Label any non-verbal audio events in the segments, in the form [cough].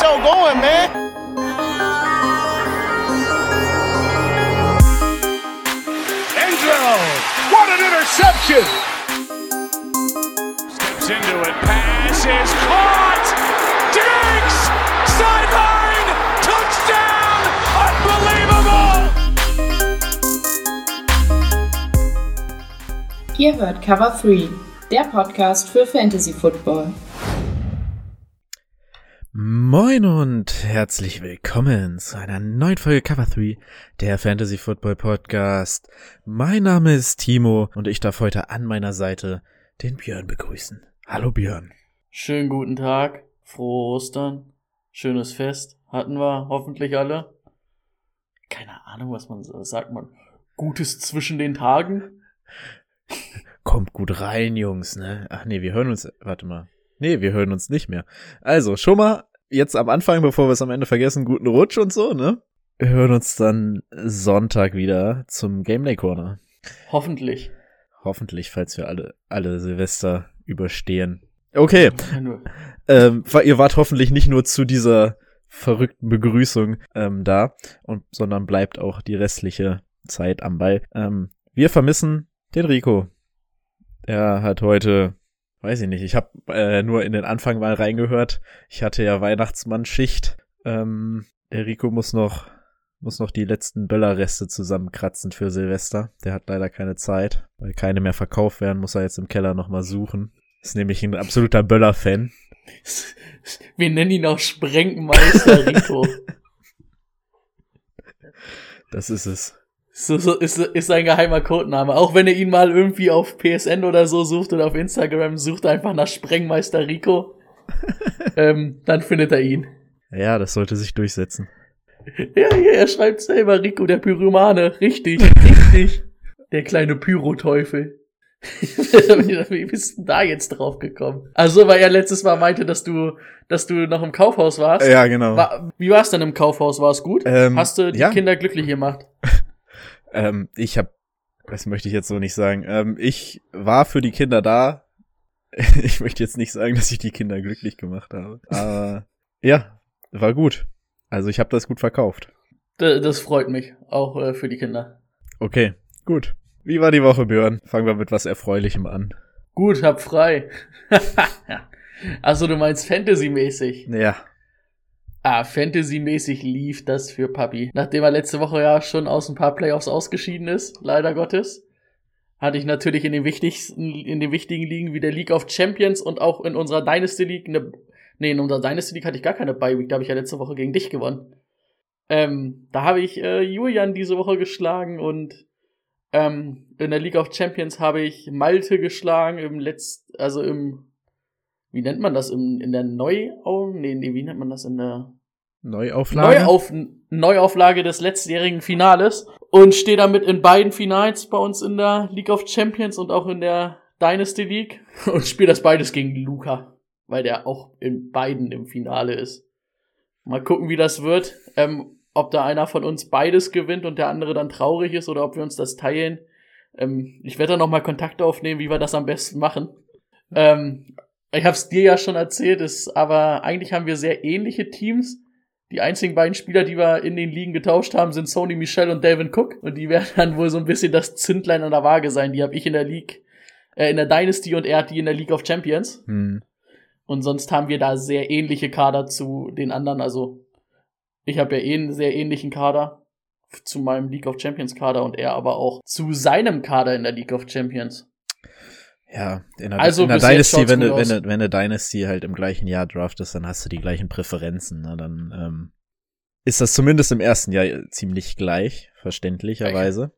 show going, man. Angelo, what an interception! Steps into it, pass is caught! Diggs! Sideline! Touchdown! Unbelievable! Ihr hört Cover 3, der Podcast für Fantasy Football. Moin und herzlich willkommen zu einer neuen Folge Cover 3, der Fantasy Football Podcast. Mein Name ist Timo und ich darf heute an meiner Seite den Björn begrüßen. Hallo Björn. Schönen guten Tag, frohe Ostern, schönes Fest hatten wir hoffentlich alle. Keine Ahnung, was man sagt man. Gutes zwischen den Tagen. [laughs] Kommt gut rein, Jungs, ne? Ach nee, wir hören uns, warte mal. Nee, wir hören uns nicht mehr. Also, schon mal jetzt am Anfang, bevor wir es am Ende vergessen, guten Rutsch und so, ne? Wir hören uns dann Sonntag wieder zum Game Day Corner. Hoffentlich. Hoffentlich, falls wir alle, alle Silvester überstehen. Okay. Ähm, ihr wart hoffentlich nicht nur zu dieser verrückten Begrüßung ähm, da, und, sondern bleibt auch die restliche Zeit am Ball. Ähm, wir vermissen den Rico. Er hat heute Weiß ich nicht. Ich habe äh, nur in den Anfang mal reingehört. Ich hatte ja Weihnachtsmann-Schicht. Ähm, der Rico muss noch muss noch die letzten Böllerreste zusammenkratzen für Silvester. Der hat leider keine Zeit, weil keine mehr verkauft werden. Muss er jetzt im Keller noch mal suchen. Ist nämlich ein absoluter Böller-Fan. [laughs] Wir nennen ihn auch Sprengmeister Rico. Das ist es. So, so ist, ist sein geheimer Codename. Auch wenn ihr ihn mal irgendwie auf PSN oder so sucht oder auf Instagram, sucht einfach nach Sprengmeister Rico. [laughs] ähm, dann findet er ihn. Ja, das sollte sich durchsetzen. Ja, ja, er schreibt selber Rico, der Pyromane. Richtig, richtig. Der kleine Pyroteufel. [laughs] Wie bist du da jetzt drauf gekommen? Also, weil er letztes Mal meinte, dass du, dass du noch im Kaufhaus warst. Ja, genau. War, wie war es denn im Kaufhaus? War es gut? Ähm, Hast du die ja. Kinder glücklich gemacht? [laughs] Ähm, ich habe, das möchte ich jetzt so nicht sagen. Ähm, ich war für die Kinder da. [laughs] Ich möchte jetzt nicht sagen, dass ich die Kinder glücklich gemacht habe. Aber ja, war gut. Also ich habe das gut verkauft. D das freut mich, auch äh, für die Kinder. Okay, gut. Wie war die Woche, Björn? Fangen wir mit was Erfreulichem an. Gut, hab frei. [laughs] also du meinst Fantasy-mäßig? Ja. Ah, Fantasy-mäßig lief das für Papi. Nachdem er letzte Woche ja schon aus ein paar Playoffs ausgeschieden ist, leider Gottes, hatte ich natürlich in den wichtigsten, in den wichtigen Ligen wie der League of Champions und auch in unserer Dynasty League eine, nee, in unserer Dynasty League hatte ich gar keine Bye Week, da habe ich ja letzte Woche gegen dich gewonnen. Ähm, da habe ich äh, Julian diese Woche geschlagen und ähm, in der League of Champions habe ich Malte geschlagen im letzten, also im wie nennt man das im, in der Neuau? Nee, nee, wie nennt man das in der Neuauflage? Neuauf, Neuauflage des letztjährigen Finales und stehe damit in beiden Finals bei uns in der League of Champions und auch in der Dynasty League [laughs] und spiele das beides gegen Luca, weil der auch in beiden im Finale ist. Mal gucken, wie das wird. Ähm, ob da einer von uns beides gewinnt und der andere dann traurig ist oder ob wir uns das teilen. Ähm, ich werde da nochmal Kontakt aufnehmen, wie wir das am besten machen. Ähm, ich habe es dir ja schon erzählt, ist, aber eigentlich haben wir sehr ähnliche Teams. Die einzigen beiden Spieler, die wir in den Ligen getauscht haben, sind Sony Michel und Devin Cook. Und die [laughs] werden dann wohl so ein bisschen das Zündlein an der Waage sein. Die habe ich in der League, äh, in der Dynasty und er hat die in der League of Champions. Hm. Und sonst haben wir da sehr ähnliche Kader zu den anderen. Also ich habe ja eh einen sehr ähnlichen Kader zu meinem League of Champions Kader und er aber auch zu seinem Kader in der League of Champions. Ja, in der, Also in der Dynasty, wenn du, wenn, du, wenn du Dynasty halt im gleichen Jahr draftest, dann hast du die gleichen Präferenzen. Ne? Dann ähm, ist das zumindest im ersten Jahr ziemlich gleich, verständlicherweise.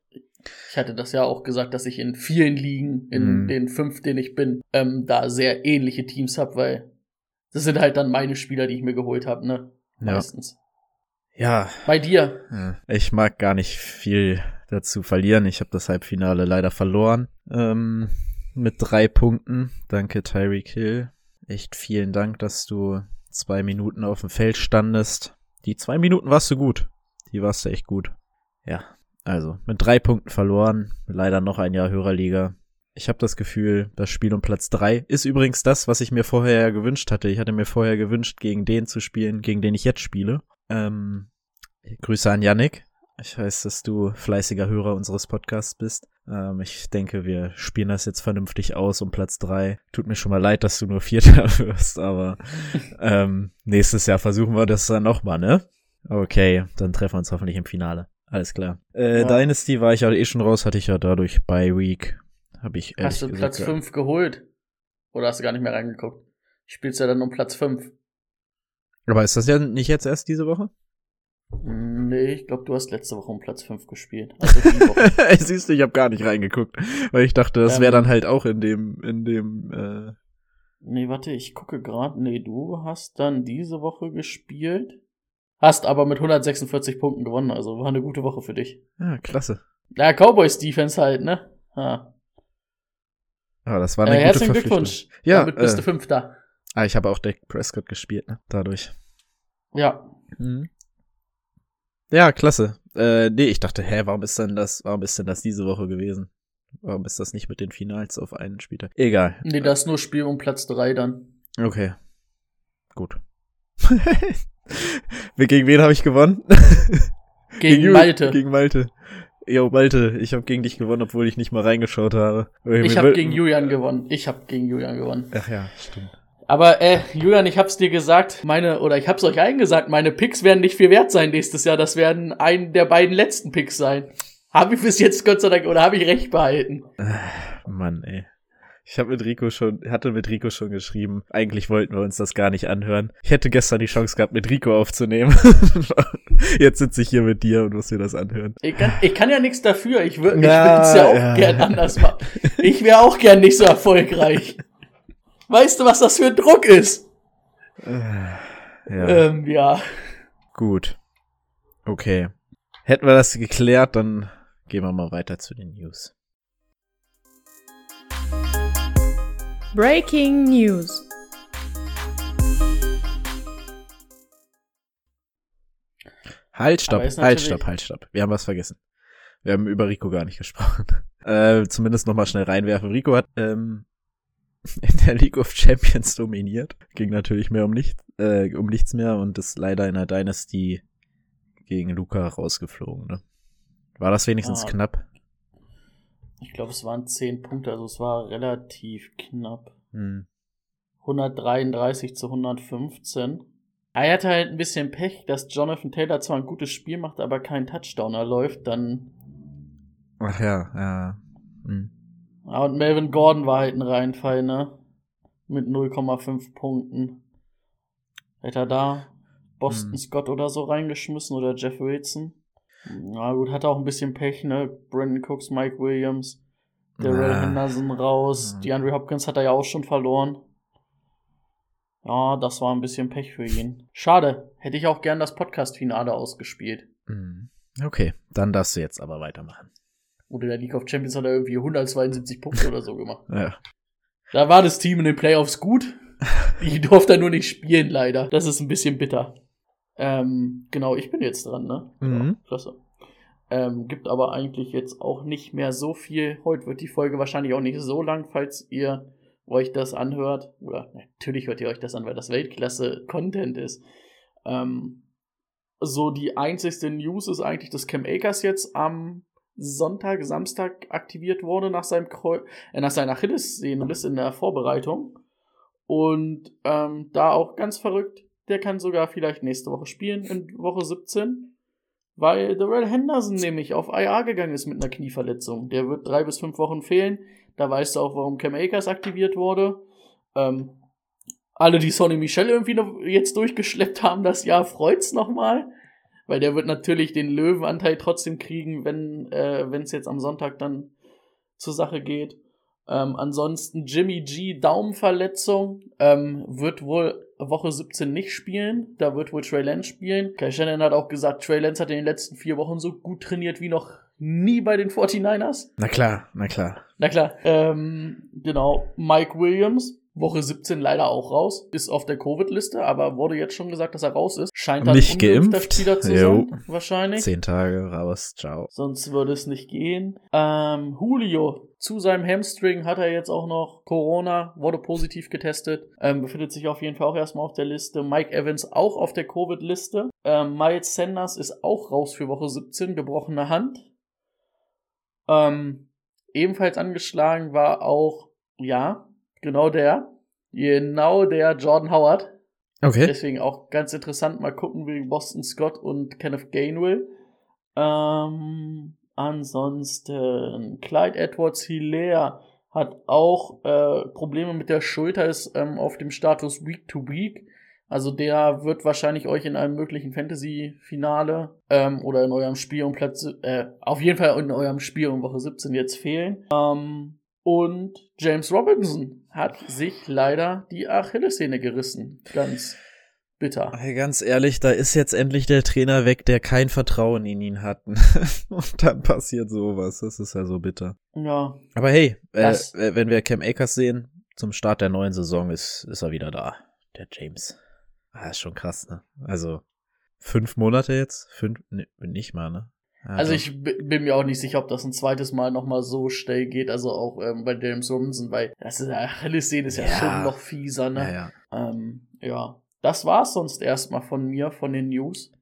Ich hatte das ja auch gesagt, dass ich in vielen Ligen, in Mhm. den fünf, denen ich bin, ähm, da sehr ähnliche Teams habe, weil das sind halt dann meine Spieler, die ich mir geholt habe, ne? Ja. Meistens. Ja, Bei dir. Ja, Ich mag gar nicht viel dazu verlieren. Ich habe das Halbfinale leider verloren. Ähm, mit drei Punkten. Danke, Tyreek Hill. Echt vielen Dank, dass du zwei Minuten auf dem Feld standest. Die zwei Minuten warst du gut. Die warst du echt gut. Ja, also mit drei Punkten verloren. Leider noch ein Jahr Hörerliga. Ich habe das Gefühl, das Spiel um Platz drei ist übrigens das, was ich mir vorher gewünscht hatte. Ich hatte mir vorher gewünscht, gegen den zu spielen, gegen den ich jetzt spiele. Ähm, Grüße an Yannick. Ich weiß, dass du fleißiger Hörer unseres Podcasts bist. Ähm, ich denke, wir spielen das jetzt vernünftig aus um Platz drei. Tut mir schon mal leid, dass du nur Vierter [laughs] wirst, aber ähm, nächstes Jahr versuchen wir das dann nochmal, ne? Okay, dann treffen wir uns hoffentlich im Finale. Alles klar. Äh, Ja. Dynasty war ich ja eh schon raus, hatte ich ja dadurch bei Week. Habe ich Hast du gesagt, Platz ja. 5 geholt? Oder hast du gar nicht mehr reingeguckt? Spielst ja dann um Platz 5. Aber ist das ja nicht jetzt erst diese Woche? Nee, ich glaube, du hast letzte Woche um Platz 5 gespielt. Also Woche. [laughs] Siehst du, ich habe gar nicht reingeguckt, weil ich dachte, das wäre Ähm. dann halt auch in dem, in dem. Äh, nee, warte, ich gucke gerade. Nee, du hast dann diese Woche gespielt. Hast aber mit 146 Punkten gewonnen, also war eine gute Woche für dich. ja, klasse. Ja, Cowboys Defense halt, ne? Ha. Ah, das war eine Äh, gute herzlichen. Glückwunsch. Ja, Damit bist äh, du Fünfter. Ah, ich habe auch Dak Prescott gespielt, ne? Dadurch. Ja. Mhm. Ja, klasse. Äh, nee, ich dachte, hä, warum ist denn das, warum ist denn das diese Woche gewesen? Warum ist das nicht mit den Finals auf einen Spieltag? Egal. Nee, das ist nur Spiel um Platz 3 dann. Okay. Gut. [laughs] gegen wen habe ich gewonnen? [laughs] Gegen Ju- Malte. Gegen Malte. Jo, Malte, ich habe gegen dich gewonnen, obwohl ich nicht mal reingeschaut habe. ich habe gegen Julian gewonnen. Ich habe gegen Julian gewonnen. Ach ja, stimmt. Aber äh, Julian, ich hab's dir gesagt, meine, oder ich hab's euch allen gesagt, meine Picks werden nicht viel wert sein nächstes Jahr. Das werden ein der beiden letzten Picks sein. Habe ich bis jetzt Gott sei Dank, oder habe ich recht behalten? Mann, ey. Ich habe mit Rico schon, hatte mit Rico schon geschrieben. Eigentlich wollten wir uns das gar nicht anhören. Ich hätte gestern die Chance gehabt, mit Rico aufzunehmen. [laughs] Jetzt sitze ich hier mit dir und muss mir das anhören. Ich kann, ich kann ja nichts dafür. Ich würde ich Ja, ja auch ja. gern anders machen. Ich wäre auch gern nicht so erfolgreich. [laughs] Weißt du, was das für ein Druck ist? Ja, Ähm, ja. gut. Okay. Hätten wir das geklärt, dann gehen wir mal weiter zu den News. Breaking News. Halt, stopp, halt, stopp, halt, stopp. Wir haben was vergessen. Wir haben über Rico gar nicht gesprochen. [laughs] Äh, zumindest nochmal schnell reinwerfen. Rico hat ähm, [laughs] in der League of Champions dominiert. Ging natürlich mehr um nichts, äh, um nichts mehr und ist leider in der Dynasty gegen Luca rausgeflogen. Ne? War das wenigstens Ah. knapp? Ich glaube, es waren 10 Punkte, also es war relativ knapp. Hm. 133 zu 115. Er hatte halt ein bisschen Pech, dass Jonathan Taylor zwar ein gutes Spiel macht, aber keinen Touchdown erläuft. Dann Ach ja, ja. Hm. Ja, und Melvin Gordon war halt ein Reinfall, ne? Mit 0,5 Punkten. Hätte er da Boston Hm. Scott oder so reingeschmissen oder Jeff Wilson? Na gut, hat auch ein bisschen Pech, ne? Brandon Cooks, Mike Williams, Darrell Ah. Henderson raus. Hm. DeAndre Hopkins hat er ja auch schon verloren. Ja, das war ein bisschen Pech für ihn. Schade. Hätte ich auch gern das Podcast-Finale ausgespielt. Hm. Okay, dann darfst du jetzt aber weitermachen. Oder der League of Champions hat er irgendwie 172 Punkte oder so gemacht. Ja. Da war das Team in den Playoffs gut. Ich durfte da nur nicht spielen, leider. Das ist ein bisschen bitter. Ähm, genau, ich bin jetzt dran, ne? Mhm. Ja, klasse. Ähm, gibt aber eigentlich jetzt auch nicht mehr so viel. Heute wird die Folge wahrscheinlich auch nicht so lang, falls ihr euch das anhört. Oder natürlich hört ihr euch das an, weil das Weltklasse-Content ist. Ähm, so die einzigste News ist eigentlich, dass Cam Akers jetzt am Sonntag, Samstag aktiviert wurde nach seinem Kreu äh, nach seiner Achillessehne und ist in der Vorbereitung. Und ähm, da auch ganz verrückt, der kann sogar vielleicht nächste Woche spielen, in Woche 17. Weil Darrell Henderson nämlich auf IA gegangen ist mit einer Knieverletzung. Der wird drei bis fünf Wochen fehlen. Da weißt du auch, warum Cam Akers aktiviert wurde. Ähm, alle, die Sonny Michel irgendwie jetzt durchgeschleppt haben, das Jahr freut's nochmal. Weil der wird natürlich den Löwenanteil trotzdem kriegen, wenn äh, es jetzt am Sonntag dann zur Sache geht. Ähm, ansonsten Jimmy G, Daumenverletzung, ähm, wird wohl Woche 17 nicht spielen. Da wird wohl Trey Lance spielen. Kai Shannon hat auch gesagt, Trey Lance hat in den letzten vier Wochen so gut trainiert wie noch nie bei den 49ers. Na klar, na klar. Na klar. Ähm, genau. Mike Williams, Woche 17 leider auch raus. Ist auf der Covid-Liste, aber wurde jetzt schon gesagt, dass er raus ist. Scheint dann Nicht geimpft? Spieler zu Jo. sein, wahrscheinlich. Zehn Tage raus, ciao. Sonst würde es nicht gehen. Ähm, Julio, zu seinem Hamstring hat er jetzt auch noch Corona, wurde positiv getestet, ähm, befindet sich auf jeden Fall auch erstmal auf der Liste. Mike Evans auch auf der Covid-Liste. Ähm, Miles Sanders ist auch raus für Woche 17, gebrochene Hand. Ähm, ebenfalls angeschlagen war auch, ja, genau der, genau der Jordan Howard. Okay. Deswegen auch ganz interessant, mal gucken, wie Boston Scott und Kenneth Gainwell. Ähm, ansonsten, Clyde Edwards Hilaire hat auch äh, Probleme mit der Schulter, ist ähm, auf dem Status Week to Week. Also der wird wahrscheinlich euch in einem möglichen Fantasy-Finale ähm, oder in eurem Spiel um Platz, äh, auf jeden Fall in eurem Spiel um Woche 17 jetzt fehlen. Ähm, und James Robinson hat sich leider die Achillessehne gerissen. Ganz bitter. Ganz ehrlich, da ist jetzt endlich der Trainer weg, der kein Vertrauen in ihn hat. [laughs] Und dann passiert sowas. Das ist ja so bitter. Ja. Aber hey, äh, äh, wenn wir Cam Akers sehen, zum Start der neuen Saison ist, ist er wieder da. Der James. Ah, ist schon krass, ne? Also, fünf Monate jetzt? Fünf, ne, nicht mal, ne? Also ich b- bin mir auch nicht sicher, ob das ein zweites Mal nochmal so schnell geht, also auch ähm, bei James Robinson, weil das ist Achillessehne ist ja, Ja. schon noch fieser, ne? Ja, ja. Ähm, ja. Das war's sonst erstmal von mir, von den News.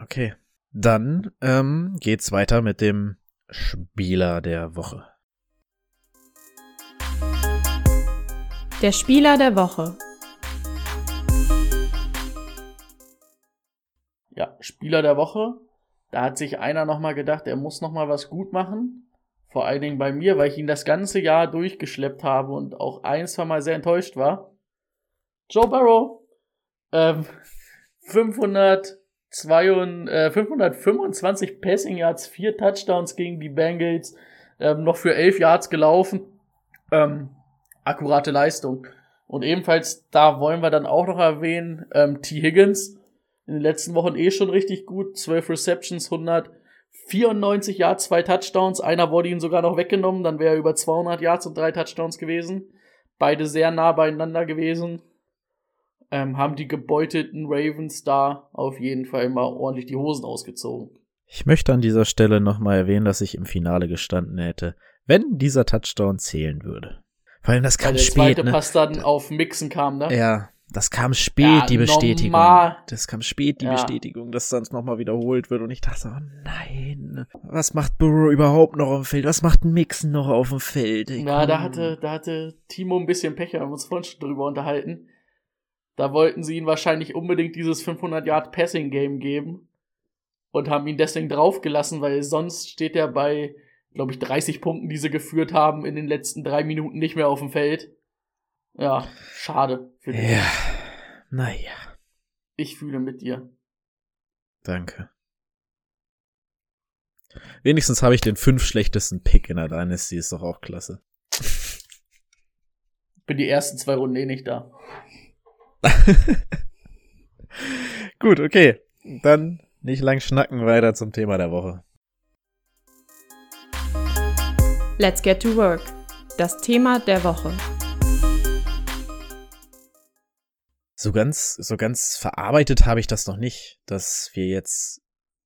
Okay. Dann ähm, geht's weiter mit dem Spieler der Woche. Der Spieler der Woche. Ja, Spieler der Woche. Da hat sich einer nochmal gedacht, er muss nochmal was gut machen. Vor allen Dingen bei mir, weil ich ihn das ganze Jahr durchgeschleppt habe und auch ein, zwei Mal sehr enttäuscht war. Joe Burrow. Ähm, 502, äh, 525 Passing Yards, vier Touchdowns gegen die Bengals, ähm, noch für 11 Yards gelaufen. Ähm, akkurate Leistung. Und ebenfalls, da wollen wir dann auch noch erwähnen, ähm, T. Higgins, in den letzten Wochen eh schon richtig gut. 12 Receptions, 194 Yards, zwei Touchdowns. Einer wurde ihm sogar noch weggenommen, dann wäre er über 200 Yards und drei Touchdowns gewesen. Beide sehr nah beieinander gewesen. Ähm, haben die gebeutelten Ravens da auf jeden Fall mal ordentlich die Hosen ausgezogen. Ich möchte an dieser Stelle nochmal erwähnen, dass ich im Finale gestanden hätte, wenn dieser Touchdown zählen würde. Vor allem, das Weil kam der spät, zweite ne? Pass dann auf Mixen kam, ne? Ja, das kam spät, Ja, die Bestätigung. normal. Das kam spät, die Ja. Bestätigung, dass dann nochmal wiederholt wird. Und ich dachte, oh nein, was macht Burrow überhaupt noch auf dem Feld? Was macht Mixon noch auf dem Feld? Ey, Ja, da hatte, da hatte Timo ein bisschen Pech, wir haben uns vorhin schon drüber unterhalten. Da wollten sie ihm wahrscheinlich unbedingt dieses 500 Yard Passing Game geben und haben ihn deswegen draufgelassen, weil sonst steht er bei, glaube ich, 30 Punkten, die sie geführt haben, in den letzten drei Minuten nicht mehr auf dem Feld. Ja, schade für dich. Ja, naja, Ich fühle mit dir. danke. Wenigstens habe ich den fünf schlechtesten Pick in der Dynasty, ist doch auch klasse. Bin die ersten zwei Runden eh nicht da. [laughs] Gut, okay. Dann nicht lang schnacken, weiter zum Thema der Woche. Let's get to work. Das Thema der Woche. So ganz, so ganz verarbeitet habe ich das noch nicht, dass wir jetzt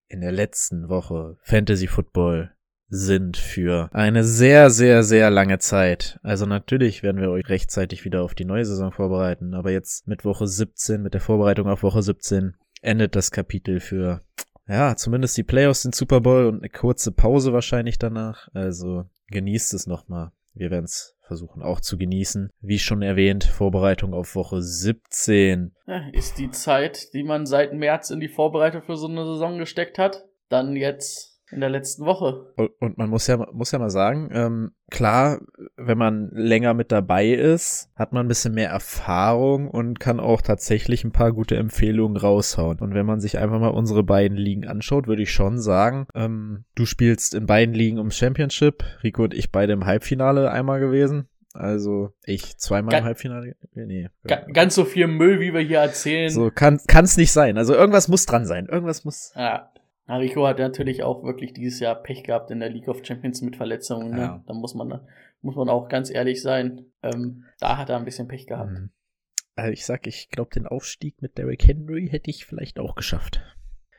in der letzten Woche Fantasy Football sind für eine sehr, sehr, sehr lange Zeit. Also natürlich werden wir euch rechtzeitig wieder auf die neue Saison vorbereiten, aber jetzt mit Woche 17, mit der Vorbereitung auf Woche 17 endet das Kapitel für, ja, zumindest die Playoffs, den Super Bowl und eine kurze Pause wahrscheinlich danach. Also genießt es nochmal. Wir werden es versuchen auch zu genießen. Wie schon erwähnt, Vorbereitung auf Woche 17. Ja, ist die Zeit, die man seit März in die Vorbereitung für so eine Saison gesteckt hat, dann jetzt in der letzten Woche. Und, man muss ja, muss ja mal sagen, ähm, klar, wenn man länger mit dabei ist, hat man ein bisschen mehr Erfahrung und kann auch tatsächlich ein paar gute Empfehlungen raushauen. Und wenn man sich einfach mal unsere beiden Ligen anschaut, würde ich schon sagen, ähm, du spielst in beiden Ligen ums Championship, Rico und ich beide im Halbfinale einmal gewesen. Also ich zweimal Ga- im Halbfinale. Nee. Ga ganz so viel Müll, wie wir hier erzählen. So kann kann's nicht sein. Also irgendwas muss dran sein. Irgendwas muss. Ja. Na, Rico hat natürlich auch wirklich dieses Jahr Pech gehabt in der League of Champions mit Verletzungen. Ne? Ja. Da muss man, muss man auch ganz ehrlich sein. Ähm, da hat er ein bisschen Pech gehabt. Mhm. Also ich sag, ich glaube, den Aufstieg mit Derrick Henry hätte ich vielleicht auch geschafft.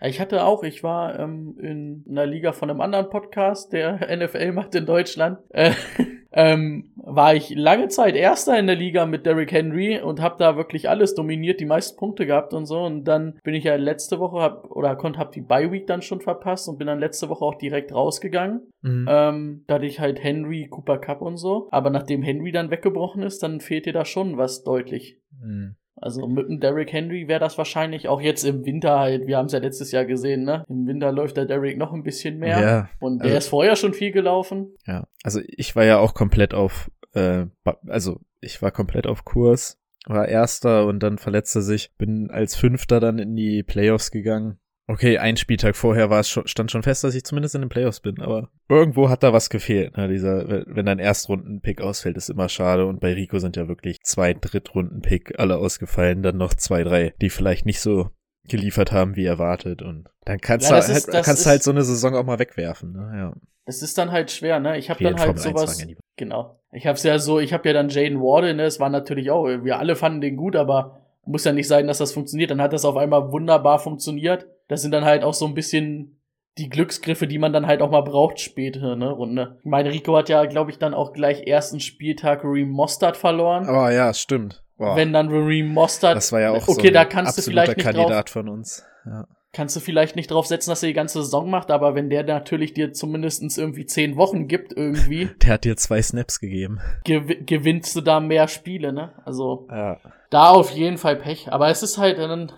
Ich hatte auch, ich war ähm, in einer Liga von einem anderen Podcast, der [laughs] NFL macht in Deutschland. Äh, [laughs] ähm, war ich lange Zeit Erster in der Liga mit Derrick Henry und habe da wirklich alles dominiert, die meisten Punkte gehabt und so. Und dann bin ich ja letzte Woche hab, oder konnte hab die Bye Week dann schon verpasst und bin dann letzte Woche auch direkt rausgegangen. Mhm. Ähm, da hatte ich halt Henry, Cooper Cup und so. Aber nachdem Henry dann weggebrochen ist, dann fehlt dir da schon was deutlich. Mhm. Also mit dem Derrick Henry wäre das wahrscheinlich auch jetzt im Winter halt, wir haben es ja letztes Jahr gesehen, ne? Im Winter läuft der Derrick noch ein bisschen mehr. Ja, und der also, ist vorher schon viel gelaufen. Ja, also ich war ja auch komplett auf, äh, also ich war komplett auf Kurs, war Erster und dann verletzte sich, bin als Fünfter dann in die Playoffs gegangen Okay, ein Spieltag vorher war es schon, stand schon fest, dass ich zumindest in den Playoffs bin, aber irgendwo hat da was gefehlt. Ne? Dieser, wenn dein Erstrunden-Pick ausfällt, ist immer schade. Und bei Rico sind ja wirklich zwei Drittrunden-Pick alle ausgefallen, dann noch zwei, drei, die vielleicht nicht so geliefert haben, wie erwartet. Und dann kannst ja, du halt, ist, kannst halt so eine Saison auch mal wegwerfen. Ne? Ja. Das ist dann halt schwer, ne? Ich habe dann halt sowas. Genau. Ich hab's ja so, ich habe ja dann Jaden Warden, ne? Es war natürlich auch, wir alle fanden den gut, aber muss ja nicht sein, dass das funktioniert. Dann hat das auf einmal wunderbar funktioniert. Das sind dann halt auch so ein bisschen die Glücksgriffe, die man dann halt auch mal braucht später, ne, Runde. Ich meine, Rico hat ja, glaube ich, dann auch gleich ersten Spieltag Reem Mostard verloren. Aber ja, stimmt. Boah. Wenn dann Reem Mostard. Das war ja auch okay, so da kannst du vielleicht nicht Kandidat von uns. Ja. Kannst du vielleicht nicht drauf setzen, dass er die ganze Saison macht, aber wenn der natürlich dir zumindestens irgendwie zehn Wochen gibt, irgendwie. [laughs] der hat dir zwei Snaps gegeben. Gew gewinnst du da mehr Spiele, ne? Also. Ja. Da auf jeden Fall Pech. Aber es ist halt, dann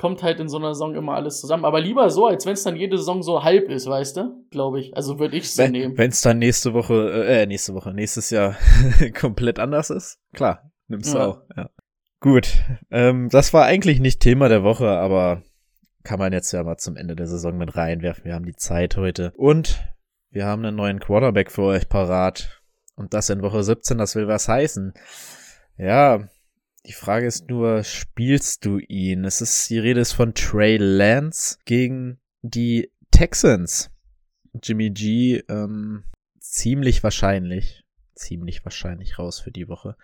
kommt halt in so einer Saison immer alles zusammen. Aber lieber so, als wenn es dann jede Saison so halb ist, weißt du? Glaube ich. Also würde ich so wenn, nehmen. Wenn es dann nächste Woche, äh, nächste Woche, nächstes Jahr [laughs] komplett anders ist, klar, nimmst du ja. auch. Ja. Gut, ähm, das war eigentlich nicht Thema der Woche, aber kann man jetzt ja mal zum Ende der Saison mit reinwerfen. Wir haben die Zeit heute und wir haben einen neuen Quarterback für euch parat. Und das in Woche 17, das will was heißen. Ja, die Frage ist nur, spielst du ihn? Es ist, die Rede ist von Trey Lance gegen die Texans. Jimmy G, ähm, ziemlich wahrscheinlich, ziemlich wahrscheinlich raus für die Woche.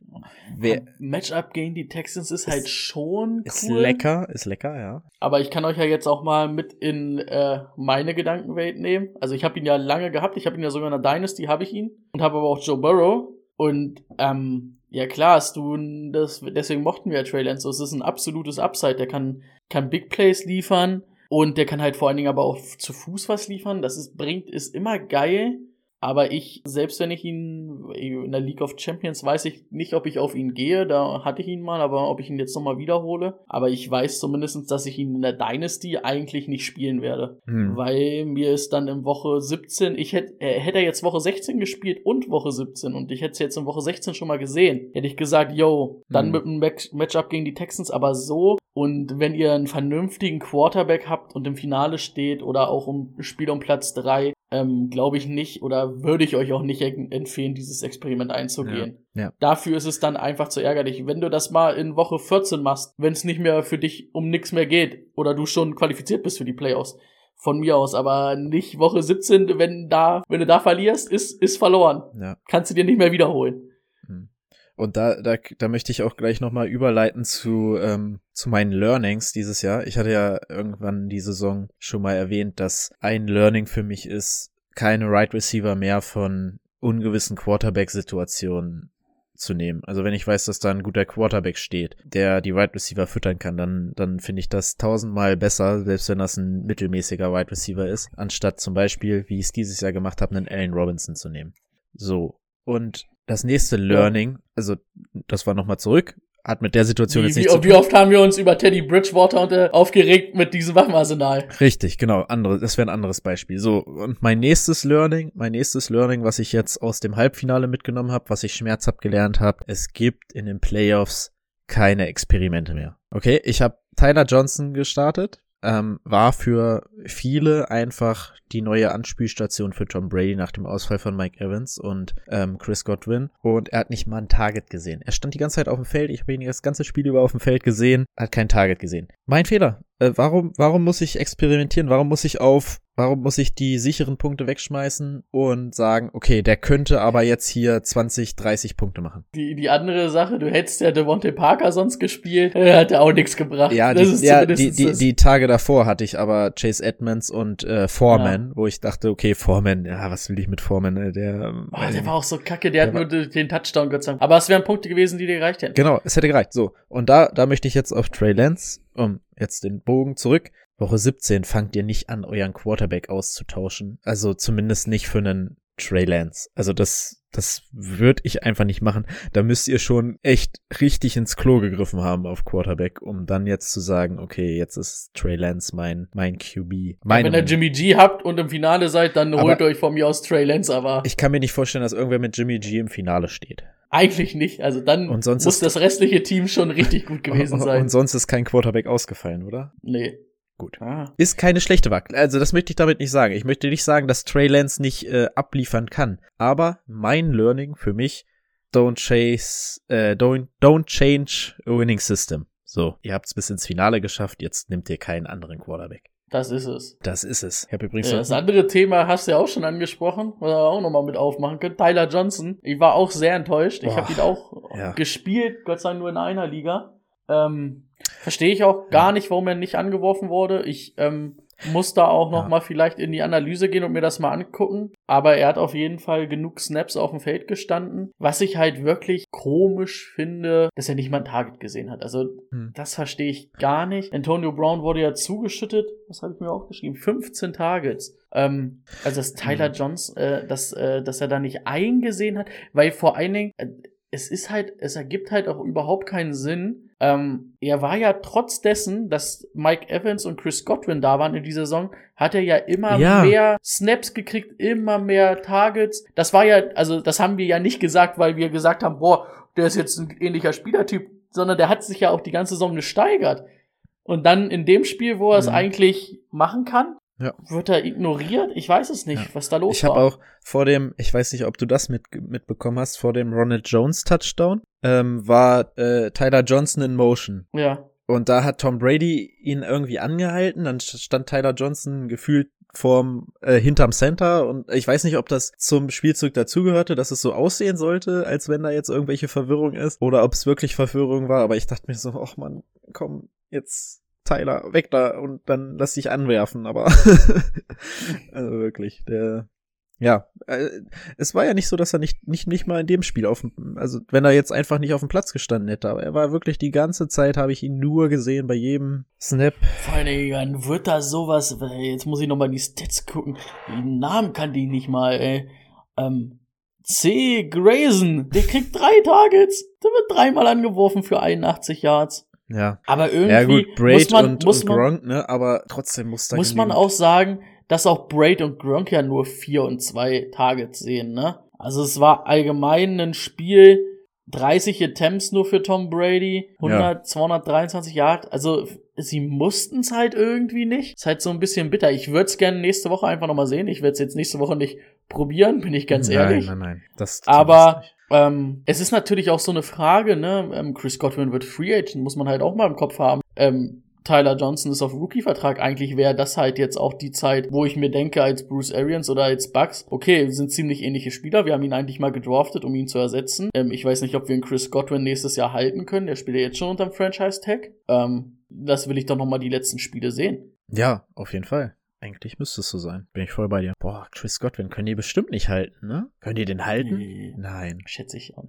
Wer, Matchup gegen die Texans ist, ist halt schon cool. Ist lecker, ist lecker, ja. Aber ich kann euch ja jetzt auch mal mit in äh, meine Gedankenwelt nehmen. Also ich habe ihn ja lange gehabt, ich habe ihn ja sogar in der Dynasty, habe ich ihn. Und habe aber auch Joe Burrow. Und ähm, ja klar, du das, deswegen mochten wir ja Trey Lance. Es ist ein absolutes Upside. Der kann, kann Big Plays liefern und der kann halt vor allen Dingen aber auch zu Fuß was liefern. Das ist, bringt, ist immer geil. Aber ich, selbst wenn ich ihn in der League of Champions, weiß ich nicht, ob ich auf ihn gehe. Da hatte ich ihn mal, aber ob ich ihn jetzt nochmal wiederhole. Aber ich weiß zumindestens, dass ich ihn in der Dynasty eigentlich nicht spielen werde. Hm. Weil mir ist dann in Woche 17, ich hätte, äh, hätte er jetzt Woche 16 gespielt und Woche 17 und ich hätte es jetzt in Woche 16 schon mal gesehen. Hätte ich gesagt, yo, dann hm. mit einem Match Matchup gegen die Texans, aber so. Und wenn ihr einen vernünftigen Quarterback habt und im Finale steht oder auch um Spiel um Platz 3, ähm, glaube ich nicht oder würde ich euch auch nicht empfehlen, dieses Experiment einzugehen. Ja, ja. Dafür ist es dann einfach zu ärgerlich. Wenn du das mal in Woche 14 machst, wenn es nicht mehr für dich um nichts mehr geht oder du schon qualifiziert bist für die Playoffs, von mir aus, aber nicht Woche 17, wenn da, wenn du da verlierst, ist, ist verloren. Ja. Kannst du dir nicht mehr wiederholen. Und da, da, da möchte ich auch gleich nochmal überleiten zu, ähm, zu meinen Learnings dieses Jahr. Ich hatte ja irgendwann die Saison schon mal erwähnt, dass ein Learning für mich ist, keine Right Receiver mehr von ungewissen Quarterback-Situationen zu nehmen. Also wenn ich weiß, dass da ein guter Quarterback steht, der die Wide Receiver füttern kann, dann, dann finde ich das tausendmal besser, selbst wenn das ein mittelmäßiger Wide Receiver ist, anstatt zum Beispiel, wie ich es dieses Jahr gemacht habe, einen Allen Robinson zu nehmen. So. Und das nächste Learning, also das war nochmal zurück, hat mit der Situation wie, jetzt nicht wie, zu tun. Wie oft haben wir uns über Teddy Bridgewater und, äh, aufgeregt mit diesem Waffenarsenal? Richtig, genau. Andere, das wäre ein anderes Beispiel. So, und mein nächstes Learning, mein nächstes Learning, was ich jetzt aus dem Halbfinale mitgenommen habe, was ich schmerzhaft gelernt habe, es gibt in den Playoffs keine Experimente mehr. Okay, ich habe Tyler Johnson gestartet, ähm, war für viele einfach die neue Anspielstation für Tom Brady nach dem Ausfall von Mike Evans und ähm, Chris Godwin. Und er hat nicht mal ein Target gesehen. Er stand die ganze Zeit auf dem Feld. Ich habe ihn das ganze Spiel über auf dem Feld gesehen, hat kein Target gesehen. Mein Fehler. Äh, warum, warum muss ich experimentieren? Warum muss ich auf Warum muss ich die sicheren Punkte wegschmeißen und sagen, okay, der könnte aber jetzt hier 20, 30 Punkte machen? Die, die andere Sache, du hättest ja Devontae Parker sonst gespielt, äh, hat ja auch nichts gebracht. Ja, die, ja die, die, die Tage davor hatte ich aber Chase Edmonds und äh, Foreman, ja. wo ich dachte, okay, Foreman, ja, was will ich mit Foreman? Äh, der, oh, der war auch so kacke, der, der hat nur den Touchdown Dank. Aber es wären Punkte gewesen, die dir gereicht hätten. Genau, es hätte gereicht. So, und da, da möchte ich jetzt auf Trey Lance, um jetzt den Bogen zurück. Woche 17 fangt ihr nicht an, euren Quarterback auszutauschen. Also zumindest nicht für einen Trey Lance. Also das, das würde ich einfach nicht machen. Da müsst ihr schon echt richtig ins Klo gegriffen haben auf Quarterback, um dann jetzt zu sagen, okay, jetzt ist Trey Lance mein, mein QB. Ja, wenn ihr Jimmy G habt und im Finale seid, dann holt euch von mir aus Trey Lance, aber. Ich kann mir nicht vorstellen, dass irgendwer mit Jimmy G im Finale steht. Eigentlich nicht. Also dann muss das restliche Team schon richtig gut [laughs] gewesen sein. Und sonst ist kein Quarterback ausgefallen, oder? Nee. Gut. Ah. Ist keine schlechte Wahl. Also das möchte ich damit nicht sagen. Ich möchte nicht sagen, dass Trey Lance nicht äh, abliefern kann. Aber mein Learning für mich, don't chase, äh, don't, don't change a winning system. So, ihr habt es bis ins Finale geschafft, jetzt nimmt ihr keinen anderen Quarterback. Das ist es. Das ist es. Ich habe übrigens ja, das andere Thema hast du ja auch schon angesprochen, was wir auch nochmal mit aufmachen können. Tyler Johnson. Ich war auch sehr enttäuscht. Ich habe ihn auch ja. gespielt, Gott sei Dank nur in einer Liga. Ähm, Verstehe ich auch gar nicht, warum er nicht angeworfen wurde. Ich ähm, muss da auch noch ja. mal vielleicht in die Analyse gehen und mir das mal angucken. Aber er hat auf jeden Fall genug Snaps auf dem Feld gestanden. Was ich halt wirklich komisch finde, dass er nicht mal ein Target gesehen hat. Also hm. das verstehe ich gar nicht. Antonio Brown wurde ja zugeschüttet. Was habe ich mir auch geschrieben? 15 Targets. Ähm, also dass Tyler hm. Johnson, äh, dass, äh, dass er da nicht eingesehen hat, weil vor allen Dingen äh, es ist halt, es ergibt halt auch überhaupt keinen Sinn. Ähm, er war ja trotz dessen, dass Mike Evans und Chris Godwin da waren in dieser Saison, hat er ja immer ja. mehr Snaps gekriegt, immer mehr Targets. Das war ja, also das haben wir ja nicht gesagt, weil wir gesagt haben, boah, der ist jetzt ein ähnlicher Spielertyp, sondern der hat sich ja auch die ganze Saison gesteigert. Und dann in dem Spiel, wo er es mhm. eigentlich machen kann, ja. Wird er ignoriert? Ich weiß es nicht, ja. was da los ich war. Ich habe auch vor dem, ich weiß nicht, ob du das mit, mitbekommen hast, vor dem Ronald Jones Touchdown, ähm, war äh, Tyler Johnson in Motion. Ja. Und da hat Tom Brady ihn irgendwie angehalten, dann stand Tyler Johnson gefühlt vorm äh, hinterm Center und ich weiß nicht, ob das zum Spielzug dazugehörte, dass es so aussehen sollte, als wenn da jetzt irgendwelche Verwirrung ist oder ob es wirklich Verwirrung war, aber ich dachte mir so, ach man, komm, jetzt Tyler, weg da und dann lass dich anwerfen, aber [laughs] also wirklich, der ja, äh, es war ja nicht so, dass er nicht, nicht, nicht mal in dem Spiel auf dem, also wenn er jetzt einfach nicht auf dem Platz gestanden hätte, aber er war wirklich die ganze Zeit, habe ich ihn nur gesehen bei jedem Snap. Vor allem, dann wird da sowas, jetzt muss ich nochmal die Stats gucken, die Namen kannte ich nicht mal, ey. Ähm, C. Grayson, der kriegt drei Targets, der wird dreimal angeworfen für 81 Yards. Ja. Aber irgendwie ja, gut, Braid muss man, und, muss und Gronk, ne? Aber trotzdem muss da Muss man auch sagen, dass auch Braid und Gronk ja nur vier und zwei Targets sehen, ne? Also es war allgemein ein Spiel, 30 Attempts nur für Tom Brady, 100, ja. 223 Yards. Also sie mussten es halt irgendwie nicht. Ist halt so ein bisschen bitter. Ich würde es gerne nächste Woche einfach nochmal sehen. Ich werde es jetzt nächste Woche nicht probieren, bin ich ganz nein, ehrlich. Nein, nein, nein. Das Aber ähm, es ist natürlich auch so eine Frage, ne? Ähm, Chris Godwin wird Free Agent, muss man halt auch mal im Kopf haben. Ähm, Tyler Johnson ist auf Rookie-Vertrag. Eigentlich wäre das halt jetzt auch die Zeit, wo ich mir denke, als Bruce Arians oder als Bucks, okay, sind ziemlich ähnliche Spieler. Wir haben ihn eigentlich mal gedraftet, um ihn zu ersetzen. Ähm, ich weiß nicht, ob wir einen Chris Godwin nächstes Jahr halten können. Der spielt ja jetzt schon unterm Franchise-Tag. Ähm, das will ich doch noch mal die letzten Spiele sehen. Ja, auf jeden Fall. Eigentlich müsste es so sein. Bin ich voll bei dir. Boah, Chris Godwin können die bestimmt nicht halten, ne? Können die den halten? Nee, Nein. Schätze ich auch.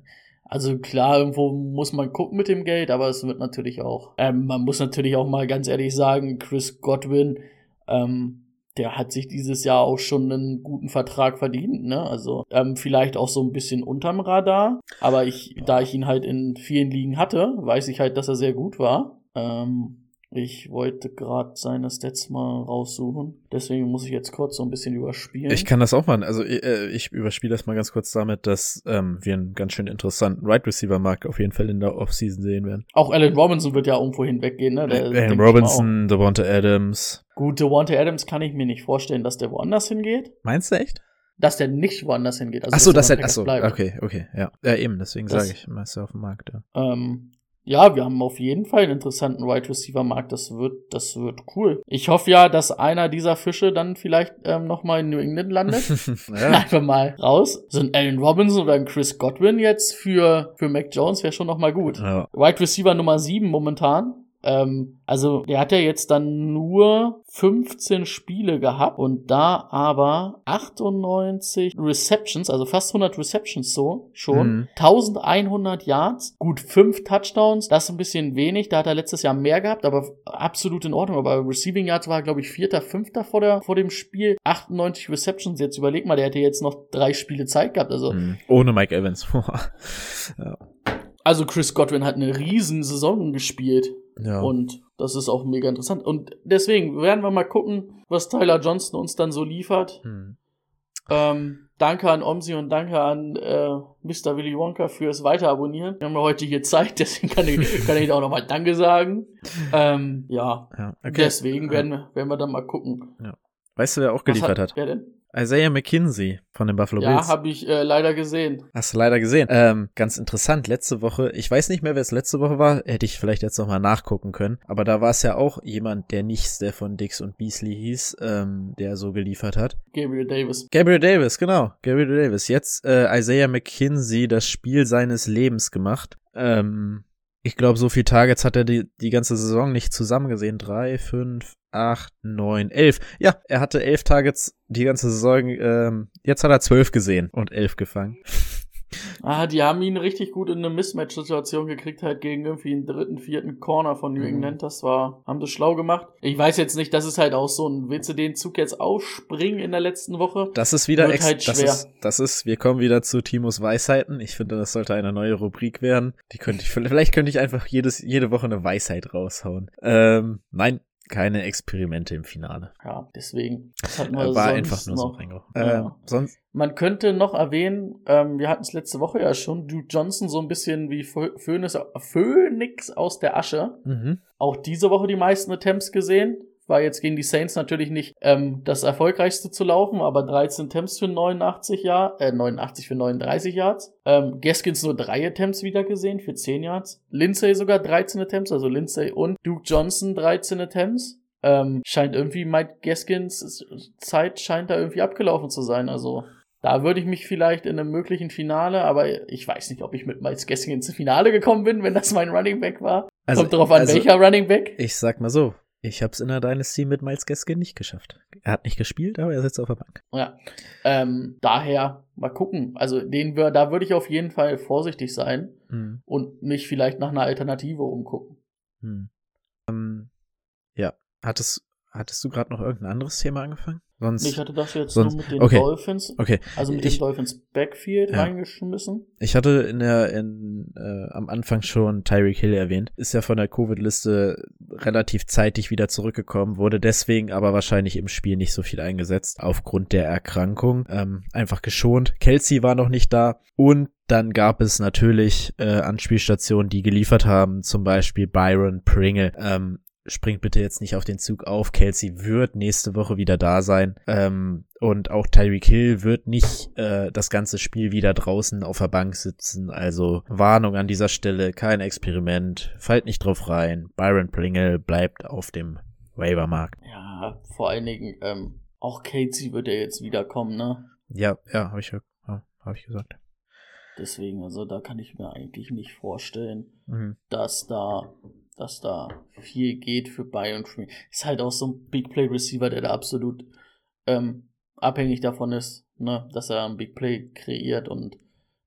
Also klar, irgendwo muss man gucken mit dem Geld, aber es wird natürlich auch, ähm, man muss natürlich auch mal ganz ehrlich sagen, Chris Godwin, ähm, der hat sich dieses Jahr auch schon einen guten Vertrag verdient, ne? Also ähm, vielleicht auch so ein bisschen unterm Radar, aber ich, da ich ihn halt in vielen Ligen hatte, weiß ich halt, dass er sehr gut war. Ähm, ich wollte gerade seine Stats mal raussuchen. Deswegen muss ich jetzt kurz so ein bisschen überspielen. Ich kann das auch mal. Also äh, ich überspiele das mal ganz kurz damit, dass ähm, wir einen ganz schön interessanten Right Receiver Markt auf jeden Fall in der Offseason sehen werden. Auch Allen Robinson wird ja irgendwo hinweggehen, ne? Der, Allen Robinson, Devonta Adams. Gut, Devonta Adams kann ich mir nicht vorstellen, dass der woanders hingeht. Meinst du echt? Dass der nicht woanders hingeht. Also, ach so, dass er, ach so, okay, okay, ja. Ja, eben, deswegen sage ich, meinst du auf dem Markt, ja. Ähm, ja, wir haben auf jeden Fall einen interessanten Wide Receiver Markt. Das wird, das wird cool. Ich hoffe ja, dass einer dieser Fische dann vielleicht ähm, nochmal in New England landet. ja. [laughs] [laughs] Einfach mal raus. So ein Allen Robinson oder ein Chris Godwin jetzt für, für Mac Jones wäre schon nochmal gut. ja. Wide Receiver Nummer 7 momentan. Ähm, also der hat ja jetzt dann nur 15 Spiele gehabt und da aber 98 Receptions, also fast 100 Receptions so schon, Mhm. 1100 Yards, gut 5 Touchdowns, das ist ein bisschen wenig, da hat er letztes Jahr mehr gehabt, aber absolut in Ordnung, aber Receiving Yards war glaube ich vierter, fünfter vor, der, vor dem Spiel, 98 Receptions, jetzt überleg mal, der hätte jetzt noch drei Spiele Zeit gehabt, also Mhm. Ohne Mike Evans. [laughs] ja. also Chris Godwin hat eine riesen Saison gespielt. Ja. Und das ist auch mega interessant. Und deswegen werden wir mal gucken, was Tyler Johnston uns dann so liefert. Hm. Ähm, danke an Omsi und danke an äh, Mr. Willy Wonka fürs Weiterabonnieren. Wir haben ja heute hier Zeit, [laughs] deswegen kann ich, kann ich auch nochmal Danke sagen. Ähm, ja, ja. Okay. deswegen werden, wir- werden wir dann mal gucken. Weißt du, wer auch geliefert hat? Wer denn? Isaiah McKinsey von den Buffalo Ja, Bills. habe ich äh, leider gesehen. Hast du leider gesehen. Ähm, ganz interessant, letzte Woche, ich weiß nicht mehr, wer es letzte Woche war, hätte ich vielleicht jetzt nochmal nachgucken können, aber da war es ja auch jemand, der nicht Stefan Dix und Beasley hieß, ähm, der so geliefert hat. Gabriel Davis. Gabriel Davis, genau, Gabriel Davis. Jetzt äh, Isaiah McKinsey das Spiel seines Lebens gemacht. Ähm, ich glaube, so viel Targets hat er die, die ganze Saison nicht zusammen gesehen. Drei, fünf, acht, neun, elf. Ja, er hatte elf Targets die ganze Saison. Ähm, jetzt hat er zwölf gesehen und elf gefangen. Ah, die haben ihn richtig gut in eine Mismatch-Situation gekriegt, halt gegen irgendwie einen dritten, vierten Corner von New Mhm. England. Das war, haben das schlau gemacht. Ich weiß jetzt nicht, das ist halt auch so ein, willst du den Zug jetzt aufspringen in der letzten Woche? Das ist wieder Wird halt das schwer. ist das ist wir kommen wieder zu Timos Weisheiten. Ich finde, das sollte eine neue Rubrik werden. Die könnte ich [laughs] vielleicht könnte ich einfach jedes jede Woche eine Weisheit raushauen. Ähm, nein, keine Experimente im Finale. Ja, deswegen. Das Äh, war einfach nur so noch. reingehauen. Ja. Ähm, sonst Man könnte noch erwähnen, ähm, wir hatten es letzte Woche ja schon, Duke Johnson so ein bisschen wie Phö- Phönix, Phönix aus der Asche. mhm. Auch diese Woche die meisten Attempts gesehen. War jetzt gegen die Saints natürlich nicht ähm, das erfolgreichste zu laufen, aber 13 Attempts für 89 Yards, äh, 89 für 39 Yards. Ähm, Gaskins nur drei Attempts wieder gesehen für 10 Yards. Lindsay sogar 13 Attempts, also Lindsay und Duke Johnson 13 Attempts. Ähm, scheint irgendwie Mike Gaskins Zeit scheint da irgendwie abgelaufen zu sein, also da würde ich mich vielleicht in einem möglichen Finale, aber ich weiß nicht, ob ich mit Miles Gaskins ins Finale gekommen bin, wenn das mein Running Back war. Also- Kommt darauf an, also- welcher Running Back. ich sag mal so, ich hab's in der Dynasty mit Miles Gaskin nicht geschafft. Er hat nicht gespielt, aber er sitzt auf der Bank. Ja, ähm, daher mal gucken. Also den wir, da würde ich auf jeden Fall vorsichtig sein Mhm. und mich vielleicht nach einer Alternative umgucken. Hm. Ähm, ja, hattest hattest du gerade noch irgendein anderes Thema angefangen? Sonst Ich hatte das jetzt sonst- nur mit den okay. Dolphins, okay. also mit ich, dem Dolphins Backfield Ja. reingeschmissen. Ich hatte in der in, äh, am Anfang schon Tyreek Hill erwähnt. Ist ja von der Covid-Liste relativ zeitig wieder zurückgekommen, wurde deswegen aber wahrscheinlich im Spiel nicht so viel eingesetzt aufgrund der Erkrankung. Ähm, einfach geschont. Kelsey war noch nicht da und dann gab es natürlich äh, Anspielstationen, die geliefert haben, zum Beispiel Byron Pringle. Ähm, springt bitte jetzt nicht auf den Zug auf. Kelsey wird nächste Woche wieder da sein. Ähm, und auch Tyreek Hill wird nicht äh, das ganze Spiel wieder draußen auf der Bank sitzen. Also Warnung an dieser Stelle, kein Experiment, fallt nicht drauf rein. Byron Pringle bleibt auf dem Waivermarkt. Ja, vor allen Dingen, ähm, auch Casey wird ja jetzt wiederkommen, ne? Ja, ja, habe ich, ja, hab ich gesagt. Deswegen, also da kann ich mir eigentlich nicht vorstellen, Mhm. dass da, dass da viel geht für Byron Free. Ist halt auch so ein Big Play Receiver, der da absolut ähm, abhängig davon ist, ne, dass er ein Big Play kreiert und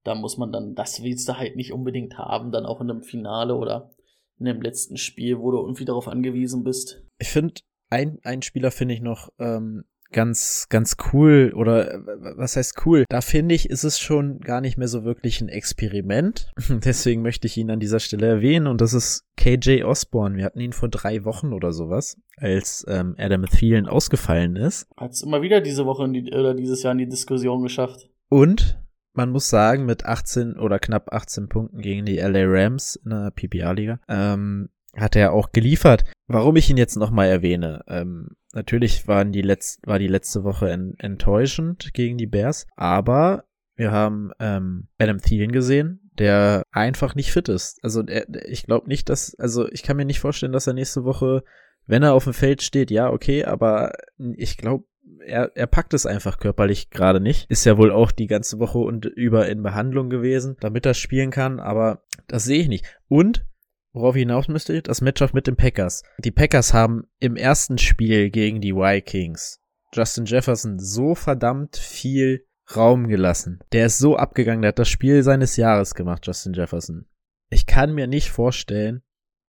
da muss man dann, das willst du halt nicht unbedingt haben, dann auch in einem Finale oder in dem letzten Spiel, wo du irgendwie darauf angewiesen bist. Ich finde, ein, ein Spieler finde ich noch ähm, ganz, ganz cool oder äh, was heißt cool? Da finde ich, ist es schon gar nicht mehr so wirklich ein Experiment. [laughs] Deswegen möchte ich ihn an dieser Stelle erwähnen und das ist KJ Osborne. Wir hatten ihn vor drei Wochen oder sowas, als ähm, Adam Thielen ausgefallen ist. Hat es immer wieder diese Woche in die, oder dieses Jahr in die Diskussion geschafft. Und man muss sagen, mit 18 oder knapp 18 Punkten gegen die LA Rams in der PPA-Liga, ähm, hat er auch geliefert. Warum ich ihn jetzt nochmal erwähne, ähm, natürlich waren die letzt, war die letzte Woche en enttäuschend gegen die Bears, aber wir haben ähm, Adam Thielen gesehen, der einfach nicht fit ist. Also er, ich glaube nicht, dass, also ich kann mir nicht vorstellen, dass er nächste Woche, wenn er auf dem Feld steht, ja, okay, aber ich glaube, er, er packt es einfach körperlich gerade nicht. Ist ja wohl auch die ganze Woche und über in Behandlung gewesen, damit er spielen kann, aber das sehe ich nicht. Und worauf ich hinaus müsste, das Matchup mit den Packers. Die Packers haben im ersten Spiel gegen die Vikings Justin Jefferson so verdammt viel Raum gelassen. Der ist so abgegangen, der hat das Spiel seines Jahres gemacht, Justin Jefferson. Ich kann mir nicht vorstellen,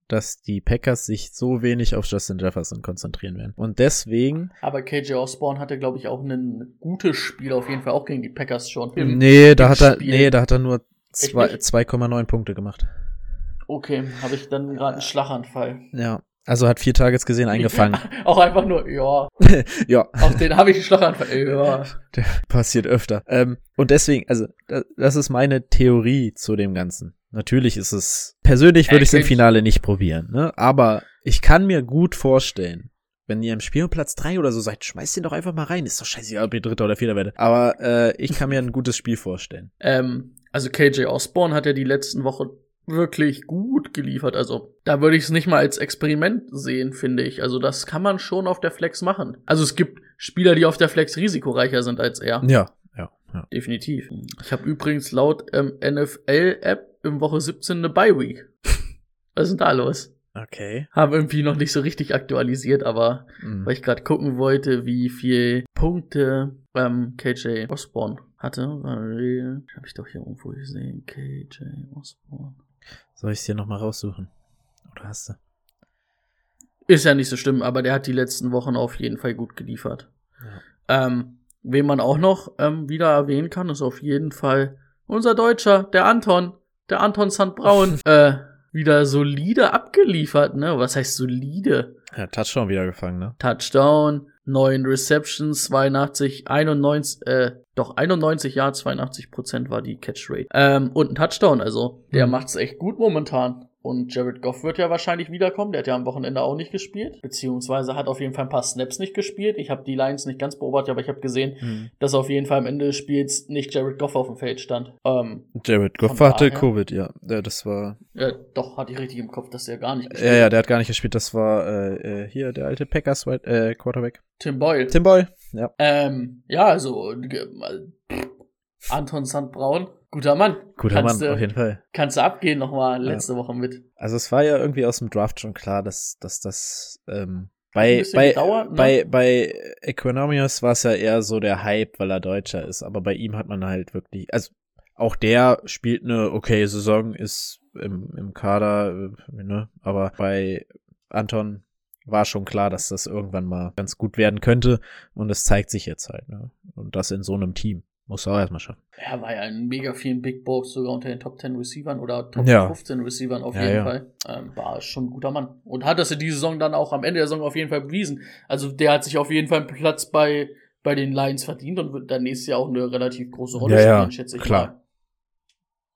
dass die Packers sich so wenig auf Justin Jefferson konzentrieren werden. Und deswegen. Aber KJ Osborne hatte, glaube ich, auch ein gutes Spiel auf jeden Fall auch gegen die Packers schon. Im, nee, da hat er, Spiel. nee, da hat er nur 2,9 Punkte gemacht. Okay, habe ich dann gerade einen Schlaganfall. Ja. Also hat vier Targets gesehen, eingefangen. [laughs] auch einfach nur, ja. [laughs] ja. Auf den habe ich einen Schlaganfall. Ja. [laughs] Der passiert öfter. Ähm, und deswegen, also, das ist meine Theorie zu dem Ganzen. Natürlich ist es, persönlich würde ich es im Finale nicht probieren, ne? Aber ich kann mir gut vorstellen, wenn ihr im Spiel Platz drei oder so seid, schmeißt den doch einfach mal rein. Ist doch scheißegal, ob ihr Dritter oder Vierter werdet. Aber äh, ich kann mir ein gutes Spiel vorstellen. Ähm, also KJ Osborne hat ja die letzten Wochen wirklich gut geliefert. Also da würde ich es nicht mal als Experiment sehen, finde ich. Also das kann man schon auf der Flex machen. Also es gibt Spieler, die auf der Flex risikoreicher sind als er. Ja, ja, ja. Definitiv. Ich habe übrigens laut ähm, NFL-App im Woche 17 eine Bye-Week. [laughs] Was ist denn da los? Okay. Habe irgendwie noch nicht so richtig aktualisiert, aber mhm. weil ich gerade gucken wollte, wie viel Punkte ähm, KJ Osborne hatte, weil habe ich doch hier irgendwo gesehen, KJ Osborne. Soll ich es dir nochmal raussuchen? Oder hast du? Ist ja nicht so schlimm, aber der hat die letzten Wochen auf jeden Fall gut geliefert. Ja. Ähm, wen man auch noch ähm, wieder erwähnen kann, ist auf jeden Fall unser Deutscher, der Anton, der Anton Sandbraun, [laughs] äh, wieder solide abgeliefert, ne? Was heißt solide? Ja, Touchdown wieder gefangen, ne? Touchdown, neun Receptions, 82, 91, äh, doch 91 ja, 82 Prozent war die Catch Rate. Ähm, und ein Touchdown, also der mhm. macht's echt gut momentan. Und Jared Goff wird ja wahrscheinlich wiederkommen. Der hat ja am Wochenende auch nicht gespielt. Beziehungsweise hat auf jeden Fall ein paar Snaps nicht gespielt. Ich habe die Lions nicht ganz beobachtet, aber ich habe gesehen, mhm. dass auf jeden Fall am Ende des Spiels nicht Jared Goff auf dem Feld stand. Ähm, Jared Goff hatte Covid, ja. ja. Das war. Ja, doch, hatte ich richtig im Kopf, dass der gar nicht gespielt hat. Ja, ja, der hat gar nicht gespielt. Das war äh, äh hier der alte Packers äh, Quarterback. Tim Boyle. Tim Boyle, ja. Ähm, ja, also Anton Sandbraun Guter Mann. Guter kannst Mann, du, auf jeden Fall. Kannst du abgehen nochmal letzte ja. Woche mit. Also es war ja irgendwie aus dem Draft schon klar, dass, dass das ähm, bei, bei, gedauert, ne? bei, bei Economius war es ja eher so der Hype, weil er Deutscher ist, aber bei ihm hat man halt wirklich, also auch der spielt eine okay Saison, ist im, im Kader, äh, ne? aber bei Anton war schon klar, dass das irgendwann mal ganz gut werden könnte und es zeigt sich jetzt halt, ne? Und das in so einem Team. Muss er auch erstmal schaffen. Er war ja in mega vielen Big Box, sogar unter den Top 10 Receivern oder Top ja. 15 Receivern auf ja, jeden ja. Fall. Ähm, war schon ein guter Mann. Und hat das in dieser Saison dann auch am Ende der Saison auf jeden Fall bewiesen. Also der hat sich auf jeden Fall einen Platz bei, bei den Lions verdient und wird dann nächstes Jahr auch eine relativ große Rolle spielen, schätze ich klar. mal.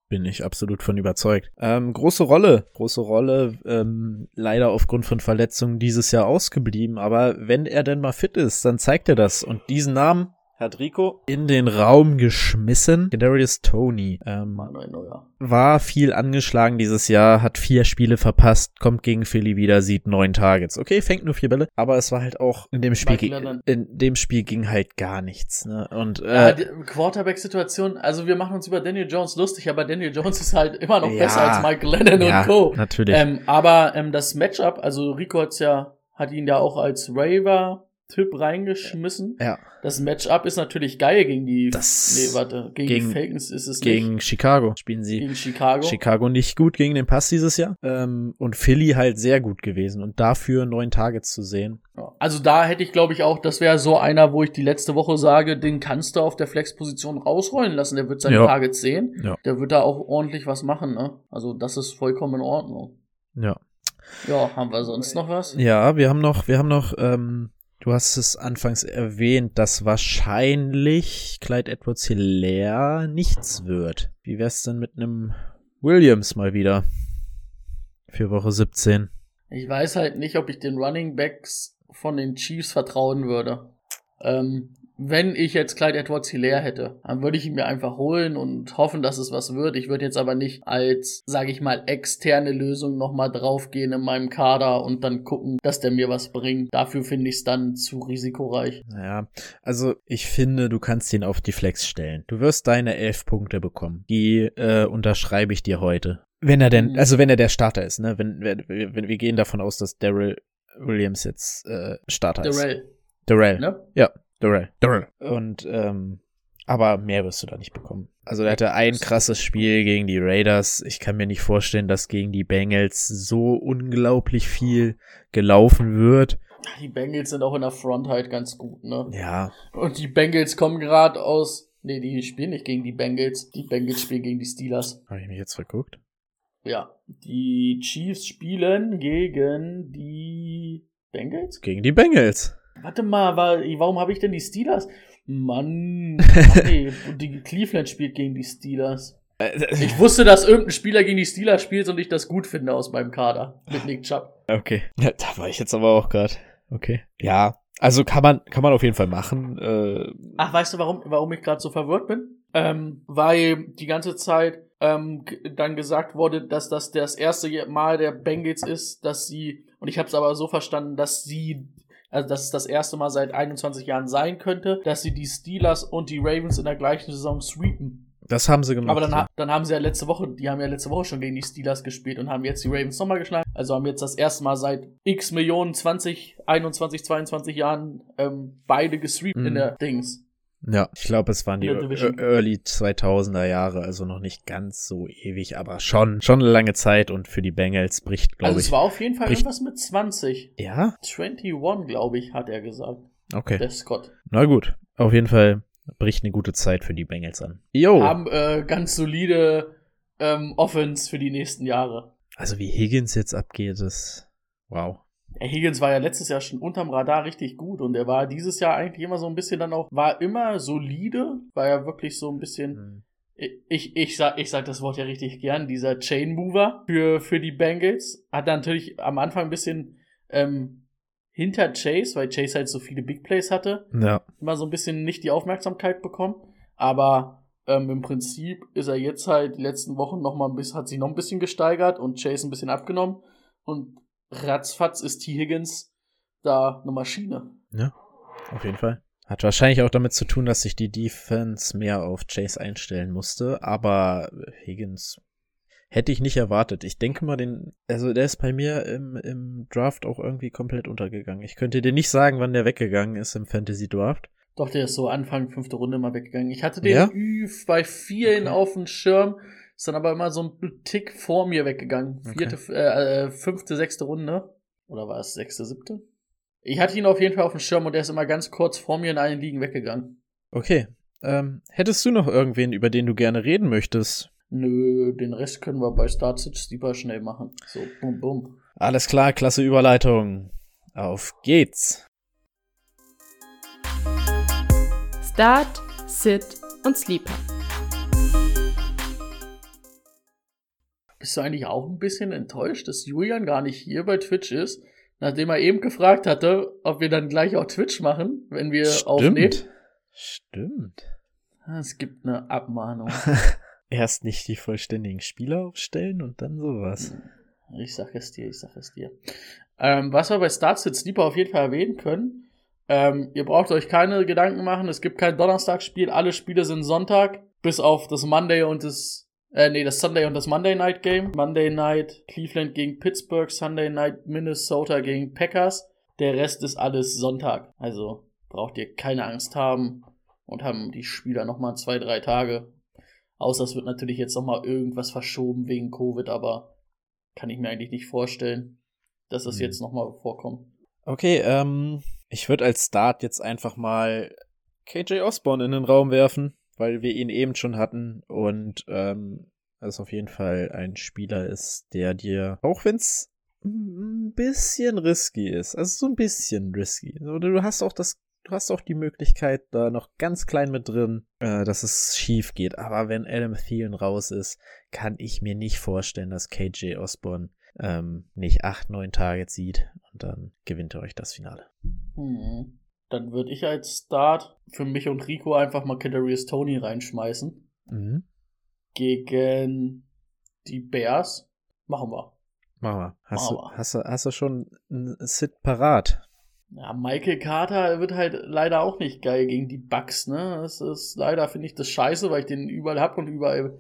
Bin ich absolut von überzeugt. Ähm, große Rolle, große Rolle, ähm, leider aufgrund von Verletzungen dieses Jahr ausgeblieben. Aber wenn er denn mal fit ist, dann zeigt er das. Und diesen Namen hat Rico in den Raum geschmissen. Darius Tony ähm, war viel angeschlagen dieses Jahr, hat vier Spiele verpasst, kommt gegen Philly wieder, sieht neun Targets. Okay, fängt nur vier Bälle, aber es war halt auch in dem Spiel, in dem Spiel ging halt gar nichts. Ne? Und äh, ja, Quarterback-Situation. Also wir machen uns über Daniel Jones lustig, aber Daniel Jones ist halt immer noch ja, besser als Mike Lennon ja, und Co. Natürlich. Ähm, aber ähm, das Matchup, also Rico hat's ja hat ihn ja auch als Raver Typ reingeschmissen. Ja. Das Matchup ist natürlich geil gegen die. Das nee, warte, gegen, gegen die Falcons ist es Gegen nicht. Chicago spielen sie. Gegen Chicago. Chicago nicht gut gegen den Pass dieses Jahr. Ähm, und Philly halt sehr gut gewesen. Und dafür neun Targets zu sehen. Also da hätte ich, glaube ich, auch, das wäre so einer, wo ich die letzte Woche sage, den kannst du auf der Flexposition rausrollen lassen. Der wird seine ja. Targets sehen. Ja. Der wird da auch ordentlich was machen, ne? Also das ist vollkommen in Ordnung. Ja. Ja, haben wir sonst noch was? Ja, wir haben noch, wir haben noch ähm, Du hast es anfangs erwähnt, dass wahrscheinlich Clyde Edwards Hilaire nichts wird. Wie wär's denn mit einem Williams mal wieder? Für Woche 17. Ich weiß halt nicht, ob ich den Running Backs von den Chiefs vertrauen würde. Ähm, wenn ich jetzt Clyde Edwards Hilaire hätte, dann würde ich ihn mir einfach holen und hoffen, dass es was wird. Ich würde jetzt aber nicht als, sage ich mal, externe Lösung nochmal draufgehen in meinem Kader und dann gucken, dass der mir was bringt. Dafür finde ich es dann zu risikoreich. Naja, also ich finde, du kannst ihn auf die Flex stellen. Du wirst deine elf Punkte bekommen. Die äh, unterschreibe ich dir heute. Wenn er denn, Mhm. also wenn er der Starter ist, ne? Wenn, wenn, wenn wir gehen davon aus, dass Daryl Williams jetzt äh, Starter ist. Darrell, Darrell. ne? Ja, Darrell. Darrell. Und ähm, aber mehr wirst du da nicht bekommen. Also er hatte ein krasses Spiel gegen die Raiders. Ich kann mir nicht vorstellen, dass gegen die Bengals so unglaublich viel gelaufen wird. Die Bengals sind auch in der Front halt ganz gut, ne? Ja, Und die Bengals kommen gerade aus. Nee, die spielen nicht gegen die Bengals. Die Bengals spielen gegen die Steelers. habe ich mich jetzt verguckt? Ja. Die Chiefs spielen gegen die Bengals? Gegen die Bengals. Warte mal, war, warum habe ich denn die Steelers? Mann. [laughs] Nee, die Cleveland spielt gegen die Steelers. Ich wusste, dass irgendein Spieler gegen die Steelers spielt und ich das gut finde aus meinem Kader. Mit Nick Chubb. Okay. Ja, da war ich jetzt aber auch gerade. Okay. Ja, also kann man, kann man auf jeden Fall machen. Äh, Ach, weißt du, warum, warum ich gerade so verwirrt bin? Ähm, weil die ganze Zeit ähm, dann gesagt wurde, dass das das erste Mal der Bengals ist, dass sie, und ich habe es aber so verstanden, dass sie, also dass es das erste Mal seit 21 Jahren sein könnte, dass sie die Steelers und die Ravens in der gleichen Saison sweepen. das haben sie gemacht. Aber dann, ja. dann haben sie ja letzte Woche, die haben ja letzte Woche schon gegen die Steelers gespielt und haben jetzt die Ravens nochmal geschlagen. Also haben jetzt das erste Mal seit x Millionen 20, 21, 22 Jahren ähm, beide gesweept in Mhm. der Dings. Ja, ich glaube, es waren die Early 2000er Jahre, also noch nicht ganz so ewig, aber schon, schon eine lange Zeit und für die Bengals bricht, glaube Also ich. es war auf jeden Fall bricht- irgendwas mit 20. ja? 21, glaube ich, hat er gesagt. Okay. Der Scott. Na gut. Auf jeden Fall bricht eine gute Zeit für die Bengals an. Jo. Haben äh, ganz solide ähm, Offense für die nächsten Jahre. Also wie Higgins jetzt abgeht, ist wow. Der Higgins war ja letztes Jahr schon unterm Radar richtig gut und er war dieses Jahr eigentlich immer so ein bisschen dann auch, war immer solide, war ja wirklich so ein bisschen, Hm. ich, ich, sag, ich sag das Wort ja richtig gern, dieser Chain Mover für, für die Bengals. Hat er natürlich am Anfang ein bisschen ähm, hinter Chase, weil Chase halt so viele Big Plays hatte, Ja. immer so ein bisschen nicht die Aufmerksamkeit bekommen. Aber ähm, im Prinzip ist er jetzt halt die letzten Wochen noch mal ein bisschen, hat sich noch ein bisschen gesteigert und Chase ein bisschen abgenommen. Und ratzfatz ist T. Higgins da eine Maschine. Auf jeden Fall. Hat wahrscheinlich auch damit zu tun, dass sich die Defense mehr auf Chase einstellen musste, aber Higgins hätte ich nicht erwartet. Ich denke mal, den, also der ist bei mir im, im Draft auch irgendwie komplett untergegangen. Ich könnte dir nicht sagen, wann der weggegangen ist im Fantasy Draft. Doch, der ist so Anfang fünfte Runde mal weggegangen. Ich hatte den Ja? Bei vielen Okay. auf dem Schirm, ist dann aber immer so ein Tick vor mir weggegangen. Vierte, äh, äh, fünfte, sechste Runde. Oder war es sechste, siebte? Ich hatte ihn auf jeden Fall auf dem Schirm und der ist immer ganz kurz vor mir in allen Ligen weggegangen. Okay. Ähm, hättest du noch irgendwen, über den du gerne reden möchtest? Nö, den Rest können wir bei Start Sit super schnell machen. So, bum, bum. Alles klar, klasse Überleitung. Auf geht's. Start, Sit und Sleeper. Bist du eigentlich auch ein bisschen enttäuscht, dass Julian gar nicht hier bei Twitch ist? Nachdem er eben gefragt hatte, ob wir dann gleich auch Twitch machen, wenn wir aufnehmen. Stimmt. Ah, Es gibt eine Abmahnung. [laughs] Erst nicht die vollständigen Spieler aufstellen und dann sowas. Ich sag es dir, ich sag es dir. Ähm, was wir bei Startsit Sleeper auf jeden Fall erwähnen können, ähm, ihr braucht euch keine Gedanken machen, es gibt kein Donnerstagsspiel, alle Spiele sind Sonntag, bis auf das Monday und das, äh, nee, das Sunday und das Monday Night Game. Monday Night Cleveland gegen Pittsburgh, Sunday Night Minnesota gegen Packers. Der Rest ist alles Sonntag. Also braucht ihr keine Angst haben und haben die Spieler nochmal zwei, drei Tage. Außer es wird natürlich jetzt nochmal irgendwas verschoben wegen Covid, aber kann ich mir eigentlich nicht vorstellen, dass das Hm. jetzt nochmal vorkommt. Okay, ähm, ich würde als Start jetzt einfach mal KJ Osborne in den Raum werfen, weil wir ihn eben schon hatten und ähm, es auf jeden Fall ein Spieler ist, der dir, auch wenn es ein bisschen risky ist, also so ein bisschen risky, du hast auch das Du hast auch die Möglichkeit, da noch ganz klein mit drin, äh, dass es schief geht. Aber wenn Adam Thielen raus ist, kann ich mir nicht vorstellen, dass KJ Osborne ähm, nicht acht, neun Targets sieht und dann gewinnt er euch das Finale. Hm. Dann würde ich als Start für mich und Rico einfach mal Kadarius Tony reinschmeißen. Mhm. Gegen die Bears. Machen wir. Machen wir. Hast, Machen du, wir. hast, du, hast du schon einen Sit parat? Ja, Michael Carter wird halt leider auch nicht geil gegen die Bucks, ne? Das ist leider, finde ich, das scheiße, weil ich den überall hab und überall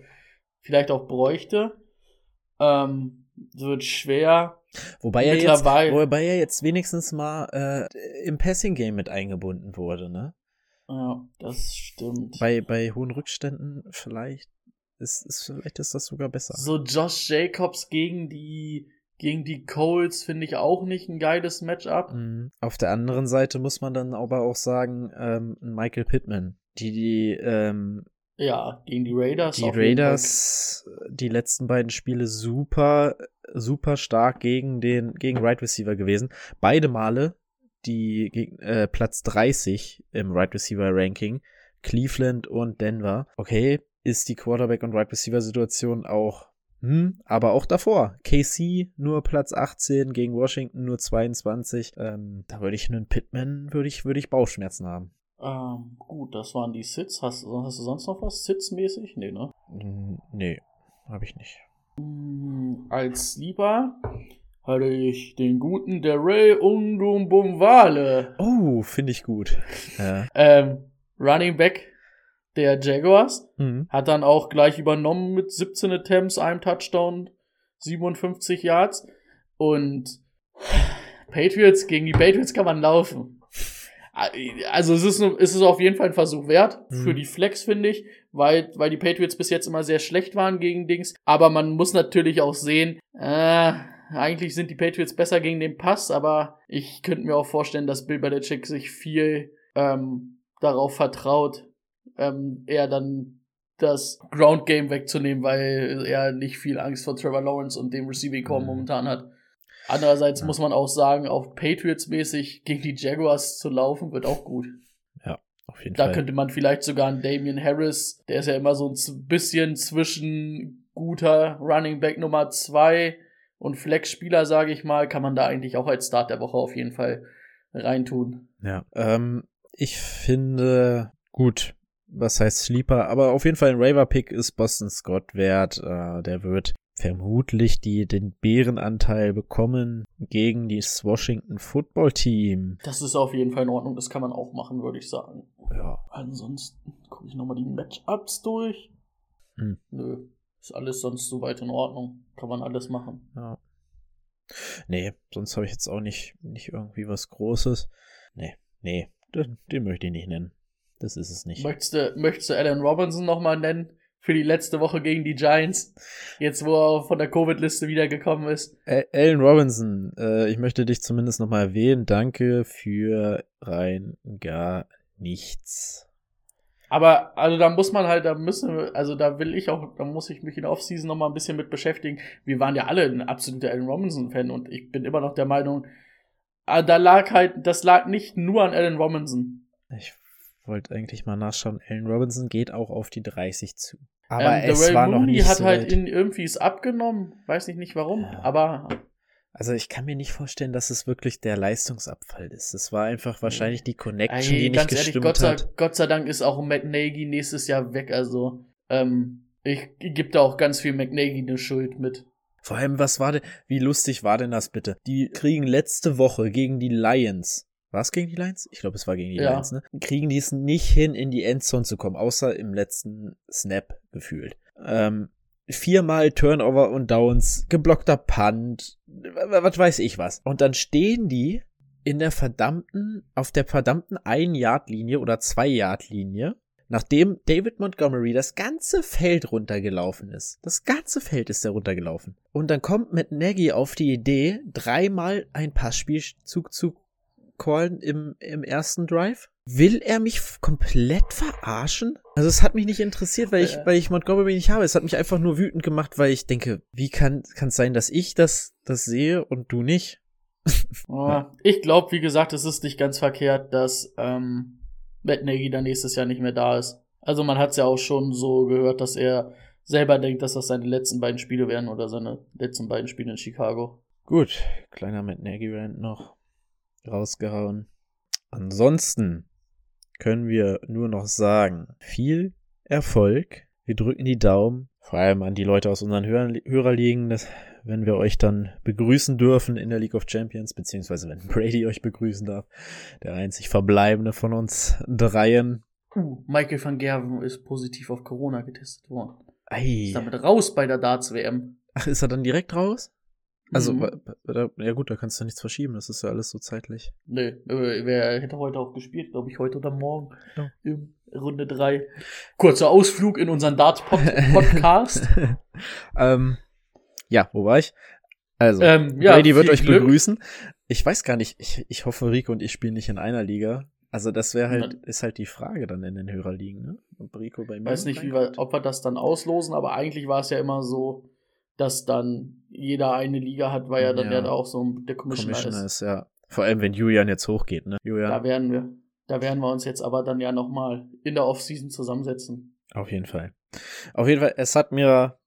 vielleicht auch bräuchte. Ähm, wird schwer. Wobei er, jetzt, wobei er jetzt wenigstens mal äh, im Passing-Game mit eingebunden wurde, ne? Ja, das stimmt. Bei, bei hohen Rückständen vielleicht ist, ist vielleicht ist das sogar besser. So Josh Jacobs gegen die gegen die Coles finde ich auch nicht ein geiles Matchup. Mhm. Auf der anderen Seite muss man dann aber auch sagen, ähm, Michael Pittman, die die ähm, Ja, gegen die Raiders. die Raiders die letzten beiden Spiele super super stark gegen den gegen Right Receiver gewesen. Beide Male die äh, Platz 30 im Right Receiver Ranking, Cleveland und Denver. Okay, ist die Quarterback und Right Receiver Situation auch hm, aber auch davor. KC nur Platz 18 gegen Washington nur 22. Ähm, da würde ich einen Pittman würde ich würde ich Bauchschmerzen haben. Ähm, gut, das waren die Sits. Hast, hast du sonst noch was Sits-mäßig? Nee, ne? Hm, Nee, habe ich nicht. Mm, Als lieber hatte ich den guten Derey Undumbumwale. Oh, finde ich gut. Ja. Ähm, Running Back der Jaguars. Mhm. Hat dann auch gleich übernommen mit 17 Attempts, einem Touchdown, 57 Yards. Und Patriots, gegen die Patriots kann man laufen. Also es ist, es ist auf jeden Fall ein Versuch wert für Mhm. die Flex, finde ich, weil, weil die Patriots bis jetzt immer sehr schlecht waren gegen Dings. Aber man muss natürlich auch sehen, äh, eigentlich sind die Patriots besser gegen den Pass, aber ich könnte mir auch vorstellen, dass Bill Belichick sich viel ähm, darauf vertraut, ähm, eher dann das Ground Game wegzunehmen, weil er nicht viel Angst vor Trevor Lawrence und dem Receiving Core Mhm. momentan hat. Andererseits Ja. muss man auch sagen, auch Patriots-mäßig gegen die Jaguars zu laufen, wird auch gut. Auf jeden Da Fall. könnte man vielleicht sogar einen Damian Harris, der ist ja immer so ein bisschen zwischen guter Running Back Nummer zwei und Flex-Spieler, sage ich mal, kann man da eigentlich auch als Start der Woche auf jeden Fall reintun. Ja, ähm, ich finde gut, was heißt Sleeper, aber auf jeden Fall ein Raver-Pick ist Boston Scott wert. Äh, der wird vermutlich die, den Bärenanteil bekommen gegen das Washington Football Team. Das ist auf jeden Fall in Ordnung, das kann man auch machen, würde ich sagen. Ja. Ansonsten gucke ich nochmal die Matchups durch. Hm. Nö, ist alles sonst soweit in Ordnung. Kann man alles machen. ja. Nee, sonst habe ich jetzt auch nicht, nicht irgendwie was Großes. Nee, nee, den, den möchte ich nicht nennen. Das ist es nicht. Möchtest du, möchtest du Alan Robinson nochmal nennen? Für die letzte Woche gegen die Giants. Jetzt, wo er von der Covid-Liste wiedergekommen ist. Al- Allen Robinson, äh, ich möchte dich zumindest nochmal erwähnen. Danke für rein gar nichts. Aber, also da muss man halt, da müssen wir, also da will ich auch, da muss ich mich in der Offseason nochmal ein bisschen mit beschäftigen. Wir waren ja alle ein absoluter Allen Robinson-Fan und ich bin immer noch der Meinung, ah, da lag halt, das lag nicht nur an Allen Robinson. Ich wollte eigentlich mal nachschauen. Allen Robinson geht auch auf die 30 zu. Aber ähm, es Darrell war noch Mooney nicht hat so halt in, irgendwie es abgenommen, weiß ich nicht warum, Ja. aber Also ich kann mir nicht vorstellen, dass es wirklich der Leistungsabfall ist. Es war einfach wahrscheinlich die Connection, ey, die nicht ganz ehrlich, gestimmt Gott sei, hat. Gott sei Dank ist auch Matt Nagy nächstes Jahr weg, also ähm, ich, ich gebe da auch ganz viel McNaghy eine Schuld mit. Vor allem, was war denn, wie lustig war denn das bitte? Die kriegen letzte Woche gegen die Lions. War es gegen die Lions? Ich glaube, es war gegen die Ja. Lions, ne? Kriegen die es nicht hin, in die Endzone zu kommen, außer im letzten Snap gefühlt. Ähm, viermal Turnover und Downs, geblockter Punt, was weiß ich was. Und dann stehen die in der verdammten, auf der verdammten Ein-Yard-Linie oder Zwei-Yard-Linie, nachdem David Montgomery das ganze Feld runtergelaufen ist. Das ganze Feld ist er runtergelaufen. Und dann kommt mit Nagy auf die Idee, dreimal ein Passspielzug zu callen im, im ersten Drive. Will er mich komplett verarschen? Also es hat mich nicht interessiert, weil ich, [laughs] weil ich Montgomery nicht habe. Es hat mich einfach nur wütend gemacht, weil ich denke, wie kann es sein, dass ich das, das sehe und du nicht? Ja. [laughs] Ich glaube, wie gesagt, es ist nicht ganz verkehrt, dass ähm, Matt Nagy dann nächstes Jahr nicht mehr da ist. Also man hat es ja auch schon so gehört, dass er selber denkt, dass das seine letzten beiden Spiele werden oder seine letzten beiden Spiele in Chicago. Gut, kleiner Matt Nagy Rant noch rausgehauen. Ansonsten können wir nur noch sagen, viel Erfolg. Wir drücken die Daumen, vor allem an die Leute aus unseren Hör Hörerligen, dass, wenn wir euch dann begrüßen dürfen in der League of Champions, beziehungsweise wenn Brady euch begrüßen darf, der einzig verbleibende von uns dreien. Uh, Michael van Gerven ist positiv auf Corona getestet worden. Ei. Ist damit raus bei der Darts-WM. Ach, ist er dann direkt raus? Also, Mhm. ja gut, da kannst du nichts verschieben, das ist ja alles so zeitlich. Nee, äh, wer hätte heute auch gespielt, glaube ich, heute oder morgen. Ja. In Runde 3. Kurzer Ausflug in unseren Darts-Podcast. [laughs] ähm, ja, wo war ich? Also, ähm, ja, Brady wird euch Glück. begrüßen. Ich weiß gar nicht, ich, ich hoffe, Rico und ich spielen nicht in einer Liga. Also das wäre halt, ist halt die Frage dann in den Hörerligen, ne? Ob Rico bei mir. weiß nicht, wie wir, ob wir das dann auslosen, aber eigentlich war es ja immer so, dass dann jeder eine Liga hat, weil ja dann Ja. ja, da auch so der Commissioner, Commissioner ist. ist, ja. Vor allem, wenn Julian jetzt hochgeht, ne? Da Julian, werden wir, da werden wir uns jetzt aber dann ja nochmal in der Offseason zusammensetzen. auf jeden Fall. Auf jeden Fall, es hat mir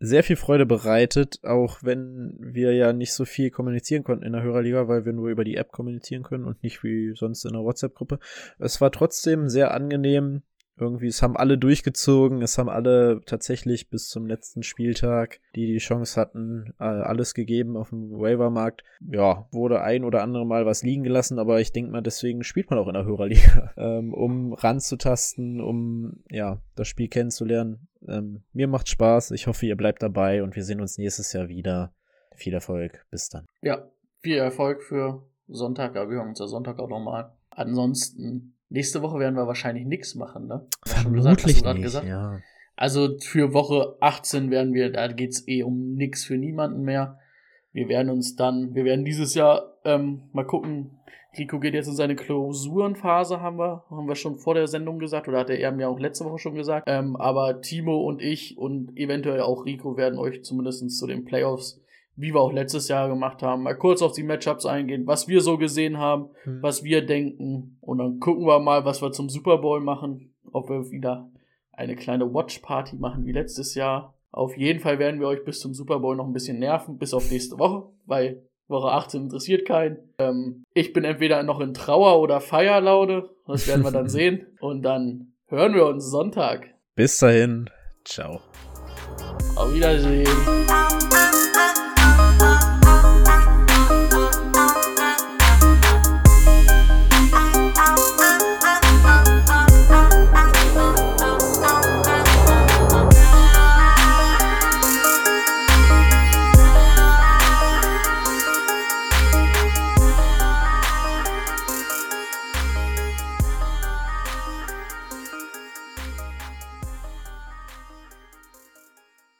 sehr viel Freude bereitet, auch wenn wir ja nicht so viel kommunizieren konnten in der Hörerliga, weil wir nur über die App kommunizieren können und nicht wie sonst in der WhatsApp-Gruppe. Es war trotzdem sehr angenehm. Irgendwie, es haben alle durchgezogen, es haben alle tatsächlich bis zum letzten Spieltag, die die Chance hatten, alles gegeben auf dem Waivermarkt. Ja, wurde ein oder andere Mal was liegen gelassen, aber ich denke mal, deswegen spielt man auch in der Hörerliga, [laughs] ähm, um ranzutasten, um ja das Spiel kennenzulernen. Ähm, mir macht Spaß, ich hoffe, ihr bleibt dabei und wir sehen uns nächstes Jahr wieder. Viel Erfolg, bis dann. Ja, viel Erfolg für Sonntag, aber wir hören uns ja Sonntag auch nochmal. Ansonsten, nächste Woche werden wir wahrscheinlich nichts machen, ne? Schon gesagt, gesagt? ja. Also für Woche 18 werden wir, da geht's eh um nix für niemanden mehr. Wir werden uns dann, wir werden dieses Jahr ähm, mal gucken. Rico geht jetzt in seine Klausurenphase, haben wir, haben wir schon vor der Sendung gesagt, oder hat er mir auch letzte Woche schon gesagt. Ähm, aber Timo und ich und eventuell auch Rico werden euch zumindest zu den Playoffs, wie wir auch letztes Jahr gemacht haben, mal kurz auf die Matchups eingehen, was wir so gesehen haben, Hm. was wir denken. Und dann gucken wir mal, was wir zum Super Bowl machen. Ob wir wieder eine kleine Watch-Party machen wie letztes Jahr. Auf jeden Fall werden wir euch bis zum Super Bowl noch ein bisschen nerven, bis auf nächste Woche, weil Woche 18 interessiert keinen. Ähm, ich bin entweder noch in Trauer oder Feierlaune. Das werden wir dann [laughs] sehen. Und dann hören wir uns Sonntag. Bis dahin, ciao. Auf Wiedersehen.